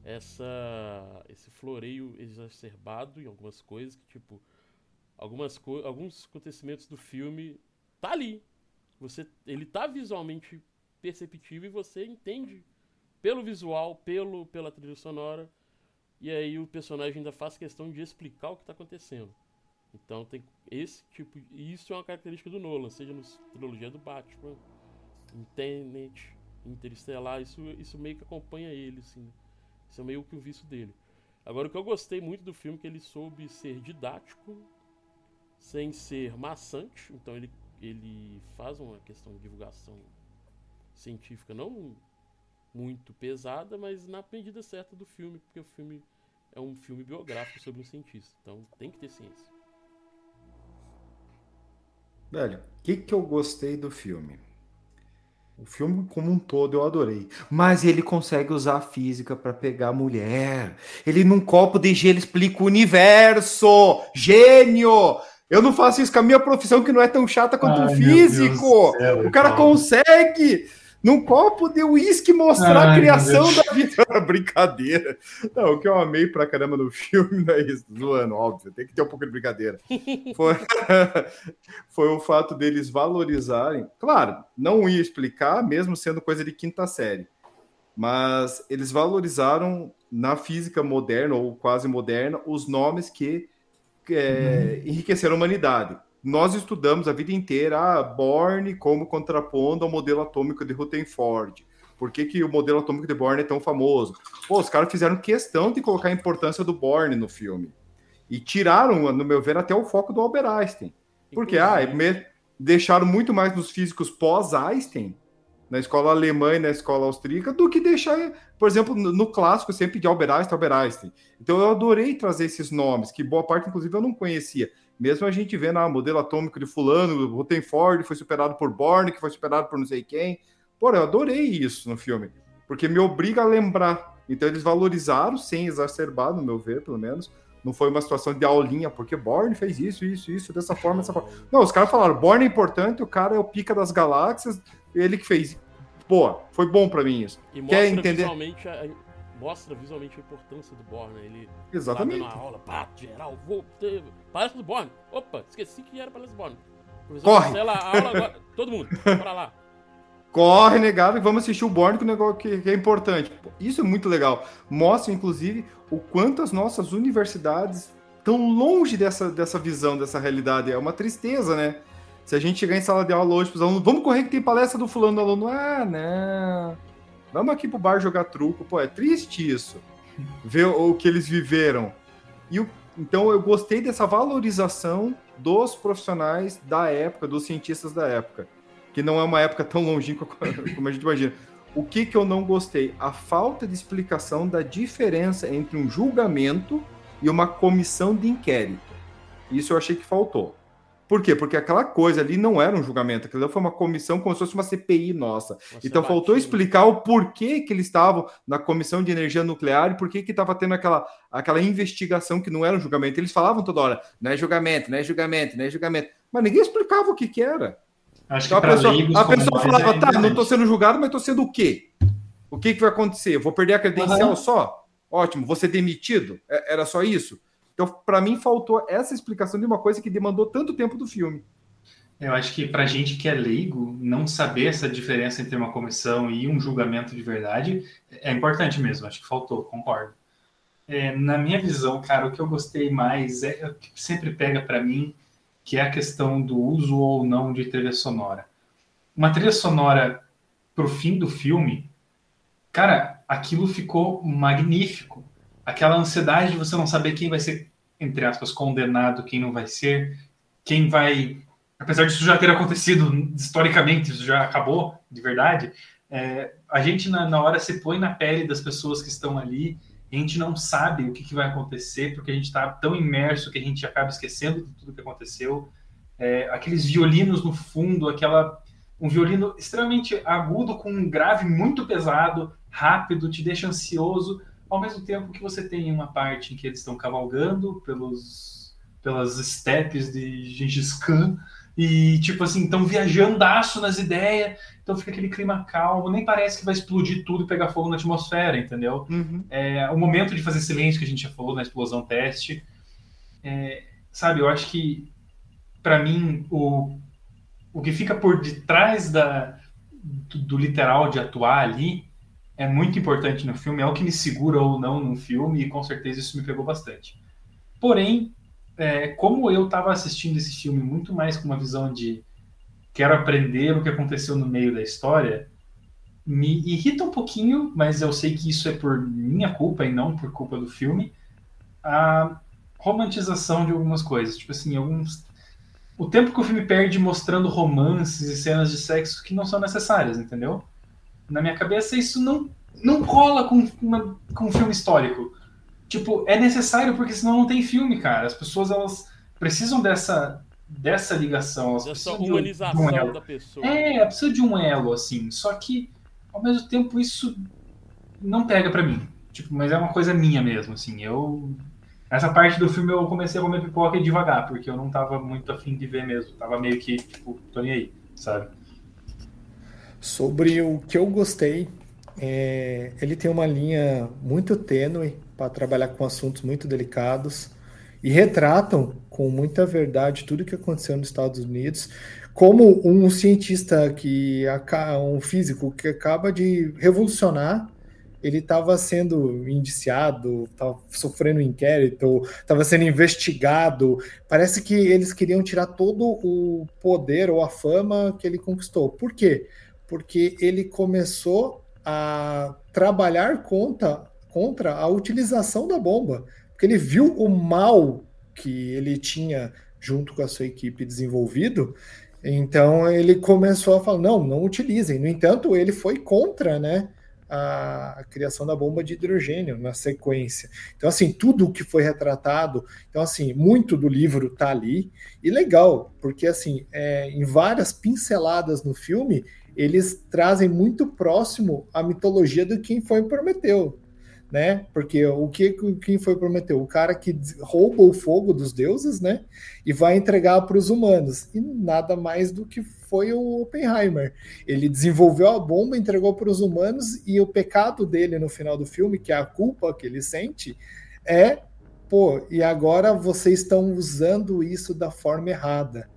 Speaker 2: Essa, esse floreio exacerbado em algumas coisas que, tipo, algumas alguns acontecimentos do filme tá ali. Você, ele tá visualmente perceptível e você entende pelo visual, pelo pela trilha sonora. E aí o personagem ainda faz questão de explicar o que está acontecendo. Então tem esse tipo, e isso é uma característica do Nolan, seja na trilogia do Batman, em Tenet, Interestelar, isso isso meio que acompanha ele assim. Isso é meio que o vício dele. Agora o que eu gostei muito do filme é que ele soube ser didático sem ser maçante. Então ele, ele faz uma questão de divulgação científica não muito pesada, mas na medida certa do filme, porque o filme é um filme biográfico sobre um cientista. Então tem que ter ciência.
Speaker 4: Velho, o que, que eu gostei do filme? O filme como um todo eu adorei. Mas ele consegue usar a física para pegar a mulher. Ele num copo de gelo explica o universo. Gênio! Eu não faço isso com a minha profissão, que não é tão chata quanto o físico. Céu, o cara cara. consegue, num copo de uísque, mostrar Ai, a criação da vida. brincadeira. Não, o que eu amei pra caramba no filme não é isso, zoando, óbvio, tem que ter um pouco de brincadeira. Foi, foi o fato deles valorizarem. Claro, não ia explicar, mesmo sendo coisa de quinta série. Mas eles valorizaram na física moderna ou quase moderna os nomes que é, uhum. enriquecer a humanidade. Nós estudamos a vida inteira a Born como contrapondo ao modelo atômico de Rutherford. Por que, que o modelo atômico de Born é tão famoso? Pô, os caras fizeram questão de colocar a importância do Born no filme. E tiraram, no meu ver, até o foco do Albert Einstein. Porque, ah, deixaram muito mais nos físicos pós-Einstein na escola alemã e na escola austríaca do que deixar, por exemplo, no, clássico sempre de Albert Einstein. Então eu adorei trazer esses nomes, que boa parte, inclusive, eu não conhecia. Mesmo a gente vendo ah, modelo atômico de fulano, Rutherford foi superado por Born, que foi superado por não sei quem. Pô, eu adorei isso no filme, porque me obriga a lembrar. Então eles valorizaram, sem exacerbar, no meu ver, pelo menos. Não foi uma situação de aulinha, porque Born fez isso, isso, isso, dessa forma, dessa forma. Não, os caras falaram, Born é importante, o cara é o pica das galáxias, ele que fez. Boa, foi bom para mim isso.
Speaker 2: E
Speaker 4: Quer
Speaker 2: mostra
Speaker 4: entender?
Speaker 2: visualmente a, mostra visualmente a importância do Born, né? Ele
Speaker 4: Exatamente.
Speaker 2: a aula, pá, geral, vou ter palestra do Born. Opa, esqueci que era palestra do Born. Professor
Speaker 4: Corre!
Speaker 2: cancela a aula agora. Todo mundo, pra lá.
Speaker 4: Corre, negado, e vamos assistir o Born, que o negócio que, é importante. Pô, Isso é muito legal. Mostra, inclusive, o quanto as nossas universidades estão longe dessa, dessa visão, dessa realidade. É uma tristeza, né? Se a gente chegar em sala de aula hoje para os alunos, vamos correr que tem palestra do fulano do aluno. Ah, não. Vamos aqui pro bar jogar truco. Pô, é triste isso. Ver o que eles viveram. E o, então eu gostei dessa valorização dos profissionais da época, dos cientistas da época. Que não é uma época tão longínqua como a gente imagina. O que, que eu não gostei? A falta de explicação da diferença entre um julgamento e uma comissão de inquérito. Isso eu achei que faltou. Por quê? Porque aquela coisa ali não era um julgamento, aquilo foi uma comissão como se fosse uma CPI nossa.
Speaker 2: Você
Speaker 4: então faltou explicar o porquê que eles estavam na comissão de energia nuclear e por que estava tendo aquela, aquela investigação que não era um julgamento. Eles falavam toda hora, não é julgamento, não é julgamento, não é julgamento. Mas ninguém explicava o que que era.
Speaker 5: Acho
Speaker 4: Então
Speaker 5: que
Speaker 4: a pessoa,
Speaker 5: leigos
Speaker 4: a pessoa falava,
Speaker 5: é
Speaker 4: tá, não estou sendo julgado, mas estou sendo o quê? O que que vai acontecer? Eu Vou perder a credencial
Speaker 5: Aham.
Speaker 4: só? Ótimo, vou ser demitido? É- Era só isso? Então, para mim, faltou essa explicação de uma coisa que demandou tanto tempo do filme.
Speaker 5: Eu acho que para gente que é leigo, não saber essa diferença entre uma comissão e um julgamento de verdade é importante mesmo. Acho que faltou, concordo. É, na minha visão, cara, o que eu gostei mais é o que sempre pega para mim, que é a questão do uso ou não de trilha sonora. Uma trilha sonora pro fim do filme, cara, aquilo ficou magnífico. Aquela ansiedade de você não saber quem vai ser, entre aspas, condenado, quem não vai ser, quem vai apesar disso já ter acontecido historicamente, isso já acabou de verdade, é, a gente na, na hora se põe na pele das pessoas que estão ali, a gente não sabe o que, que vai acontecer, porque a gente está tão imerso que a gente acaba esquecendo de tudo que aconteceu. É, aqueles violinos no fundo, aquela um violino extremamente agudo com um grave muito pesado, rápido, te deixa ansioso, ao mesmo tempo que você tem uma parte em que eles estão cavalgando pelos pelas estepes de Gengis Khan e tipo assim, estão viajandaço nas ideias, então fica aquele clima calmo, nem parece que vai explodir tudo e pegar fogo na atmosfera, entendeu? É, o momento de fazer silêncio que a gente já falou na explosão teste. É, sabe, eu acho que, para mim, o, o que fica por detrás da, do, do literal de atuar ali é muito importante no filme, é o que me segura ou não no filme, e com certeza isso me pegou bastante. Porém, é, como eu estava assistindo esse filme muito mais com uma visão de quero aprender o que aconteceu no meio da história, me irrita um pouquinho, mas eu sei que isso é por minha culpa e não por culpa do filme, a romantização de algumas coisas. Tipo assim, alguns. O tempo que o filme perde mostrando romances e cenas de sexo que não são necessárias, entendeu? Na minha cabeça, isso não, não cola com, uma, com um filme histórico. Tipo, é necessário porque senão não tem filme, cara. As pessoas, elas precisam dessa, dessa ligação. Elas
Speaker 2: Essa
Speaker 5: precisam de um- de um
Speaker 2: humanização
Speaker 5: elo.
Speaker 2: da pessoa.
Speaker 5: É, precisa de um elo, assim. Só que, ao mesmo tempo, isso não pega pra mim. Tipo, mas é uma coisa minha mesmo, assim. Eu. Essa parte do filme eu comecei a comer pipoca e devagar, porque eu não tava muito afim de ver mesmo. Tava meio que, tipo, tô nem aí, sabe?
Speaker 3: Sobre o que eu gostei, é, ele tem uma linha muito tênue para trabalhar com assuntos muito delicados e retratam com muita verdade tudo o que aconteceu nos Estados Unidos, como um cientista que um físico que acaba de revolucionar, ele estava sendo indiciado, estava sofrendo inquérito, estava sendo investigado. Parece que eles queriam tirar todo o poder ou a fama que ele conquistou. Por quê? Porque ele começou a trabalhar contra, contra a utilização da bomba, porque ele viu o mal que ele tinha junto com a sua equipe desenvolvido, Então ele começou a falar: não, não utilizem. No entanto, ele foi contra, né? A, criação da bomba de hidrogênio na sequência. Então, assim, tudo o que foi retratado, então, assim, muito do livro tá ali, e legal, porque, assim, é, em várias pinceladas no filme, eles trazem muito próximo a mitologia do quem foi Prometeu, né? Porque o que quem foi Prometeu? O cara que rouba o fogo dos deuses, né? E vai entregar para os humanos. E nada mais do que foi o Oppenheimer. Ele desenvolveu a bomba, entregou para os humanos e o pecado dele no final do filme, que é a culpa que ele sente, é pô, e agora vocês estão usando isso da forma errada.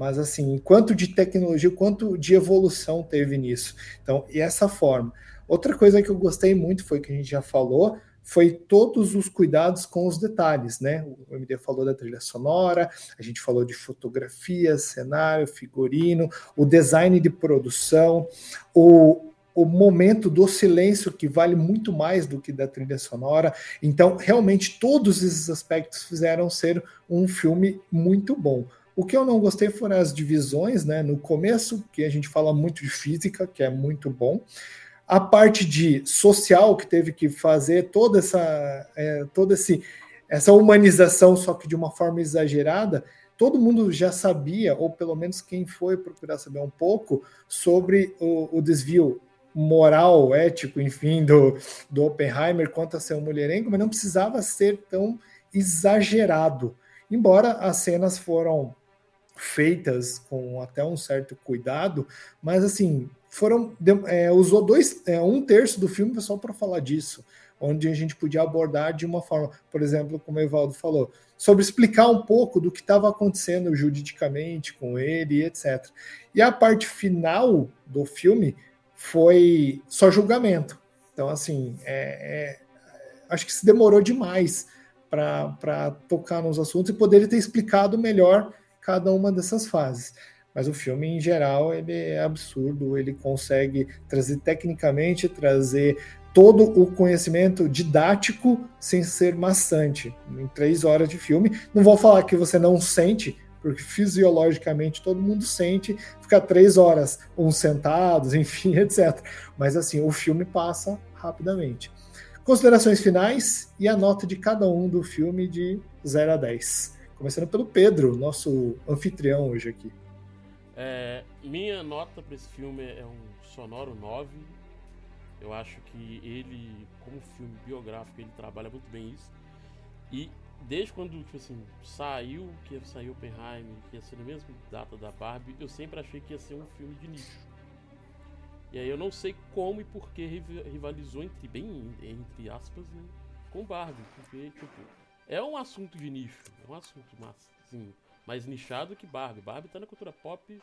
Speaker 3: Mas assim, quanto de tecnologia, quanto de evolução teve nisso. Então, e essa forma. Outra coisa que eu gostei muito foi que a gente já falou, foi todos os cuidados com os detalhes, né? O MD falou da trilha sonora, a gente falou de fotografia, cenário, figurino, o design de produção, o, o momento do silêncio que vale muito mais do que da trilha sonora. Então, realmente todos esses aspectos fizeram ser um filme muito bom. O que eu não gostei foram as divisões, né? No começo, que a gente fala muito de física, que é muito bom, a parte de social que teve que fazer toda essa é, toda esse, essa humanização só que de uma forma exagerada todo mundo já sabia ou pelo menos quem foi procurar saber um pouco sobre o, o desvio moral ético enfim do, do Oppenheimer quanto a ser um mulherengo mas não precisava ser tão exagerado embora as cenas foram feitas com até um certo cuidado mas assim foram é, usou dois é, um terço do filme só para falar disso, onde a gente podia abordar de uma forma, por exemplo, como o Evaldo falou, sobre explicar um pouco do que estava acontecendo juridicamente com ele, etc. E a parte final do filme foi só julgamento. Então, assim, é, é, acho que se demorou demais para tocar nos assuntos e poderia ter explicado melhor cada uma dessas fases. Mas o filme, em geral, ele é absurdo, ele consegue trazer tecnicamente, trazer todo o conhecimento didático sem ser maçante. Em três horas de filme, não vou falar que você não sente, porque fisiologicamente todo mundo sente, ficar três horas, uns sentados, enfim, etc. Mas assim, o filme passa rapidamente. Considerações finais e a nota de cada um do filme de 0 a 10. Começando pelo Pedro, nosso anfitrião hoje aqui.
Speaker 2: É, minha nota para esse filme é um sonoro 9. Eu acho que ele, como filme biográfico, ele trabalha muito bem isso. E desde quando tipo assim, saiu, que ia sair Oppenheimer, que ia ser na mesma data da Barbie, eu sempre achei que ia ser um filme de nicho. E aí eu não sei como e por que rivalizou entre, bem entre aspas, né, com Barbie, porque tipo, é um assunto de nicho, é um assunto massa, assim, mais nichado que Barbie. Barbie tá na cultura pop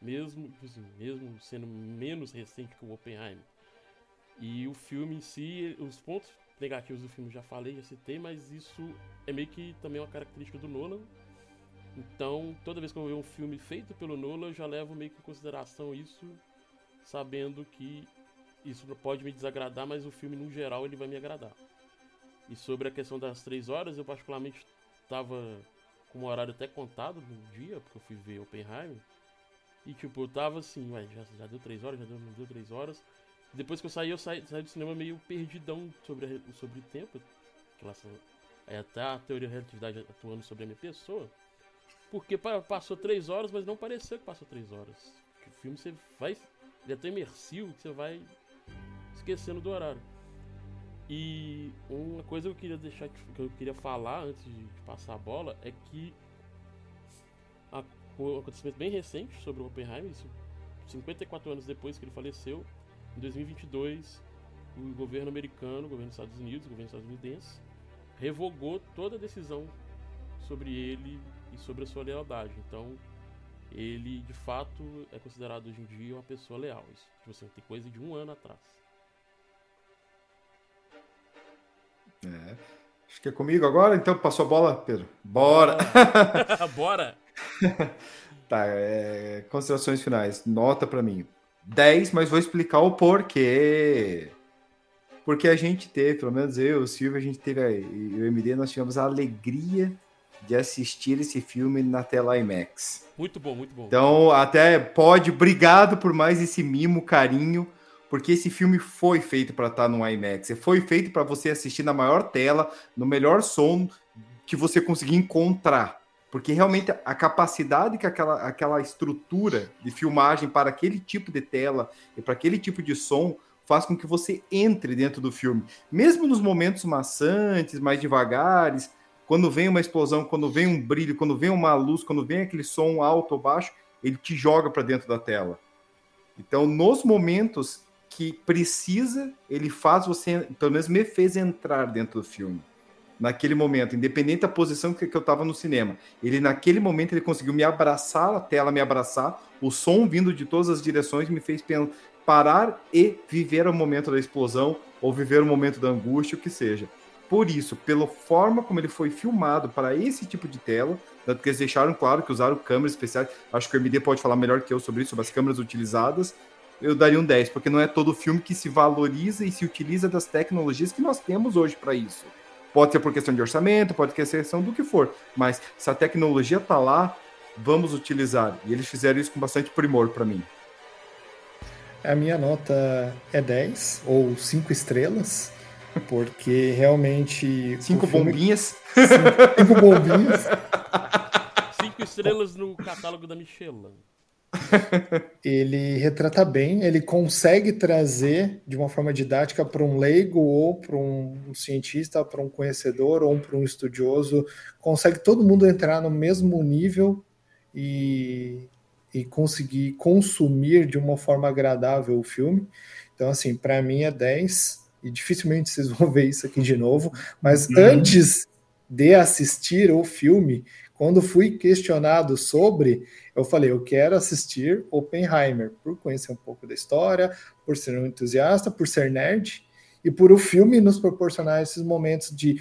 Speaker 2: mesmo, assim, mesmo sendo menos recente que o Oppenheimer. E o filme em si, os pontos negativos do filme já falei, já citei, mas isso é meio que também uma característica do Nolan. Então, toda vez que eu ver um filme feito pelo Nolan, eu já levo meio que em consideração isso, sabendo que isso pode me desagradar, mas o filme no geral ele vai me agradar. E sobre a questão das três horas, eu particularmente estava com o horário até contado no dia, porque eu fui ver Oppenheimer. E tipo, eu tava assim, ué, já, já deu três horas, já deu, não deu três horas. Depois que eu saí, eu saí, saí do cinema meio perdidão sobre, sobre o tempo. Relação, aí até a teoria da relatividade atuando sobre a minha pessoa. Porque passou três horas, mas não pareceu que passou três horas. O filme você vai. Ele é tão imersivo que você vai esquecendo do horário. E uma coisa que eu queria deixar que eu queria falar antes de, passar a bola é que a, um acontecimento bem recente sobre o Oppenheimer, isso 54 anos depois que ele faleceu, em 2022, o governo americano, o governo dos Estados Unidos, o governo estadunidense, revogou toda a decisão sobre ele e sobre a sua lealdade. Então, ele de fato é considerado hoje em dia uma pessoa leal. Isso tipo assim, tem coisa de um ano atrás.
Speaker 4: É. Acho que é comigo agora, então passou a bola, Pedro. Bora!
Speaker 2: Bora!
Speaker 4: tá, é, considerações finais. Nota para mim. 10, mas vou explicar o porquê. Porque a gente teve, pelo menos eu, o Silvio, a gente teve, e o MD, nós tivemos a alegria de assistir esse filme na tela IMAX.
Speaker 2: Muito bom, muito bom.
Speaker 4: Então, até pode, obrigado por mais esse mimo, carinho, porque esse filme foi feito para estar tá no IMAX. Foi feito para você assistir na maior tela, no melhor som que você conseguir encontrar. Porque realmente a capacidade que aquela, aquela estrutura de filmagem para aquele tipo de tela e para aquele tipo de som faz com que você entre dentro do filme. Mesmo nos momentos maçantes, mais devagares, quando vem uma explosão, quando vem um brilho, quando vem uma luz, quando vem aquele som alto ou baixo, ele te joga para dentro da tela. Então, nos momentos que precisa, ele faz você, pelo menos me fez entrar dentro do filme. Naquele momento, independente da posição que, que eu estava no cinema, ele naquele momento ele conseguiu me abraçar, a tela me abraçar, o som vindo de todas as direções me fez parar e viver o momento da explosão ou viver o momento da angústia, o que seja. Por isso, pela forma como ele foi filmado para esse tipo de tela, tanto que eles deixaram claro que usaram câmeras especiais, acho que o MD pode falar melhor que eu sobre isso, sobre as câmeras utilizadas, eu daria um 10, porque não é todo filme que se valoriza e se utiliza das tecnologias que nós temos hoje para isso. Pode ser por questão de orçamento, pode ser questão do que for, mas se a tecnologia está lá, vamos utilizar. E eles fizeram isso com bastante primor para mim.
Speaker 3: A minha nota é 10 ou 5 estrelas, porque realmente.
Speaker 4: Cinco filme... bombinhas?
Speaker 3: Cinco, cinco bombinhas.
Speaker 2: Cinco estrelas no catálogo da Michelin.
Speaker 3: ele retrata bem, ele consegue trazer de uma forma didática para um leigo ou para um cientista, para um conhecedor ou para um estudioso, consegue todo mundo entrar no mesmo nível e, e conseguir consumir de uma forma agradável o filme. Então, assim, para mim é 10 e dificilmente vocês vão ver isso aqui de novo, mas uhum. antes de assistir o filme, quando fui questionado sobre, eu falei, eu quero assistir Oppenheimer, por conhecer um pouco da história, por ser um entusiasta, por ser nerd, e por o filme nos proporcionar esses momentos de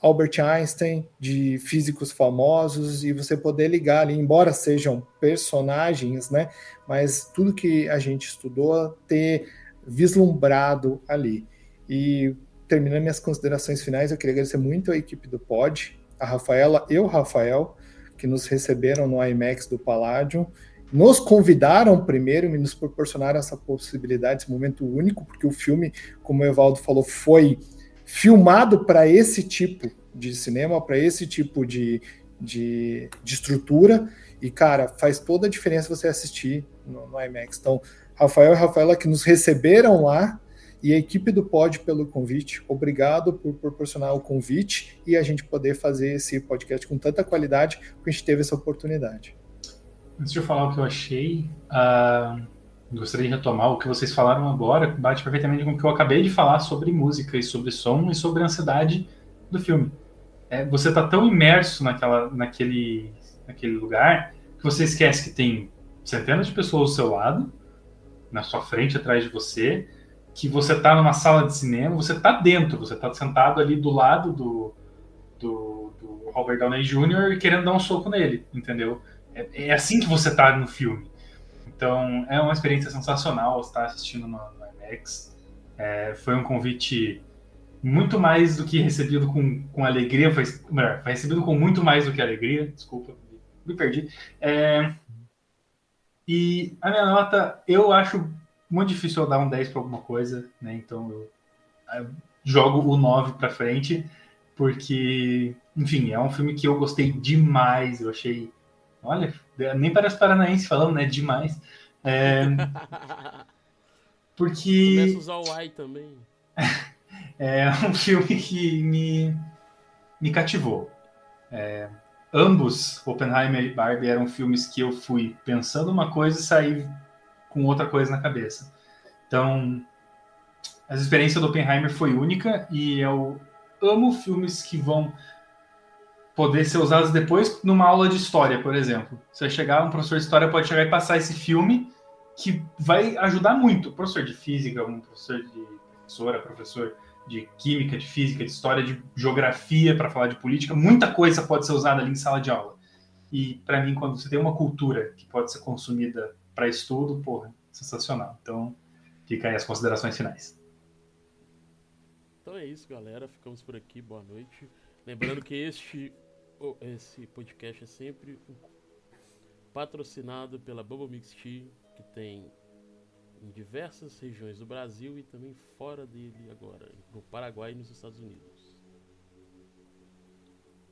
Speaker 3: Albert Einstein, de físicos famosos, e você poder ligar ali, embora sejam personagens, né? Mas tudo que a gente estudou, ter vislumbrado ali. E terminando minhas considerações finais, eu queria agradecer muito a equipe do Pod, a Rafaela e o Rafael, que nos receberam no IMAX do Palladium, nos convidaram primeiro e nos proporcionaram essa possibilidade, esse momento único, porque o filme, como o Evaldo falou, foi filmado para esse tipo de cinema, para esse tipo de, de, de, estrutura, e cara, faz toda a diferença você assistir no, no IMAX. Então, Rafael e Rafaela que nos receberam lá, e a equipe do Pod pelo convite. Obrigado por proporcionar o convite e a gente poder fazer esse podcast com tanta qualidade que a gente teve essa oportunidade.
Speaker 5: Antes de eu falar o que eu achei, uh, gostaria de retomar o que vocês falaram agora, bate perfeitamente com o que eu acabei de falar sobre música e sobre som e sobre a ansiedade do filme. É, você está tão imerso naquela, naquele, naquele lugar que você esquece que tem centenas de pessoas ao seu lado, na sua frente, atrás de você, que você está numa sala de cinema, você está dentro, você está sentado ali do lado do, do, do, Robert Downey Jr. e querendo dar um soco nele, entendeu? É, é assim que você está no filme. Então, é uma experiência sensacional estar assistindo no, no IMAX. É, foi um convite muito mais do que recebido com, com alegria, foi, melhor, foi recebido com muito mais do que alegria, desculpa, me perdi. É, e a minha nota, eu acho muito difícil eu dar um 10 para alguma coisa, né? Então eu, eu jogo o 9 para frente, porque, enfim, é um filme que eu gostei demais. Eu achei. Olha, nem parece paranaense falando, né? Demais. É, porque.
Speaker 2: Começa a usar o ai também.
Speaker 5: é um filme que me, me cativou. É, ambos, Oppenheimer e Barbie, eram filmes que eu fui pensando uma coisa e saí com outra coisa na cabeça. Então, a experiência do Oppenheimer foi única e eu amo filmes que vão poder ser usados depois numa aula de história, por exemplo. Você chegar, um professor de história pode chegar e passar esse filme que vai ajudar muito. Professor de física, um professor de professora, professor de química, de física, de história, de geografia, para falar de política, muita coisa pode ser usada ali em sala de aula. E para mim, quando você tem uma cultura que pode ser consumida para estudo, porra, sensacional. Então, fica aí as considerações finais.
Speaker 2: Então é isso, galera. Ficamos por aqui. Boa noite. Lembrando que este esse podcast é sempre patrocinado pela Bubble Mix Tea, que tem em diversas regiões do Brasil e também fora dele agora, no Paraguai e nos Estados Unidos.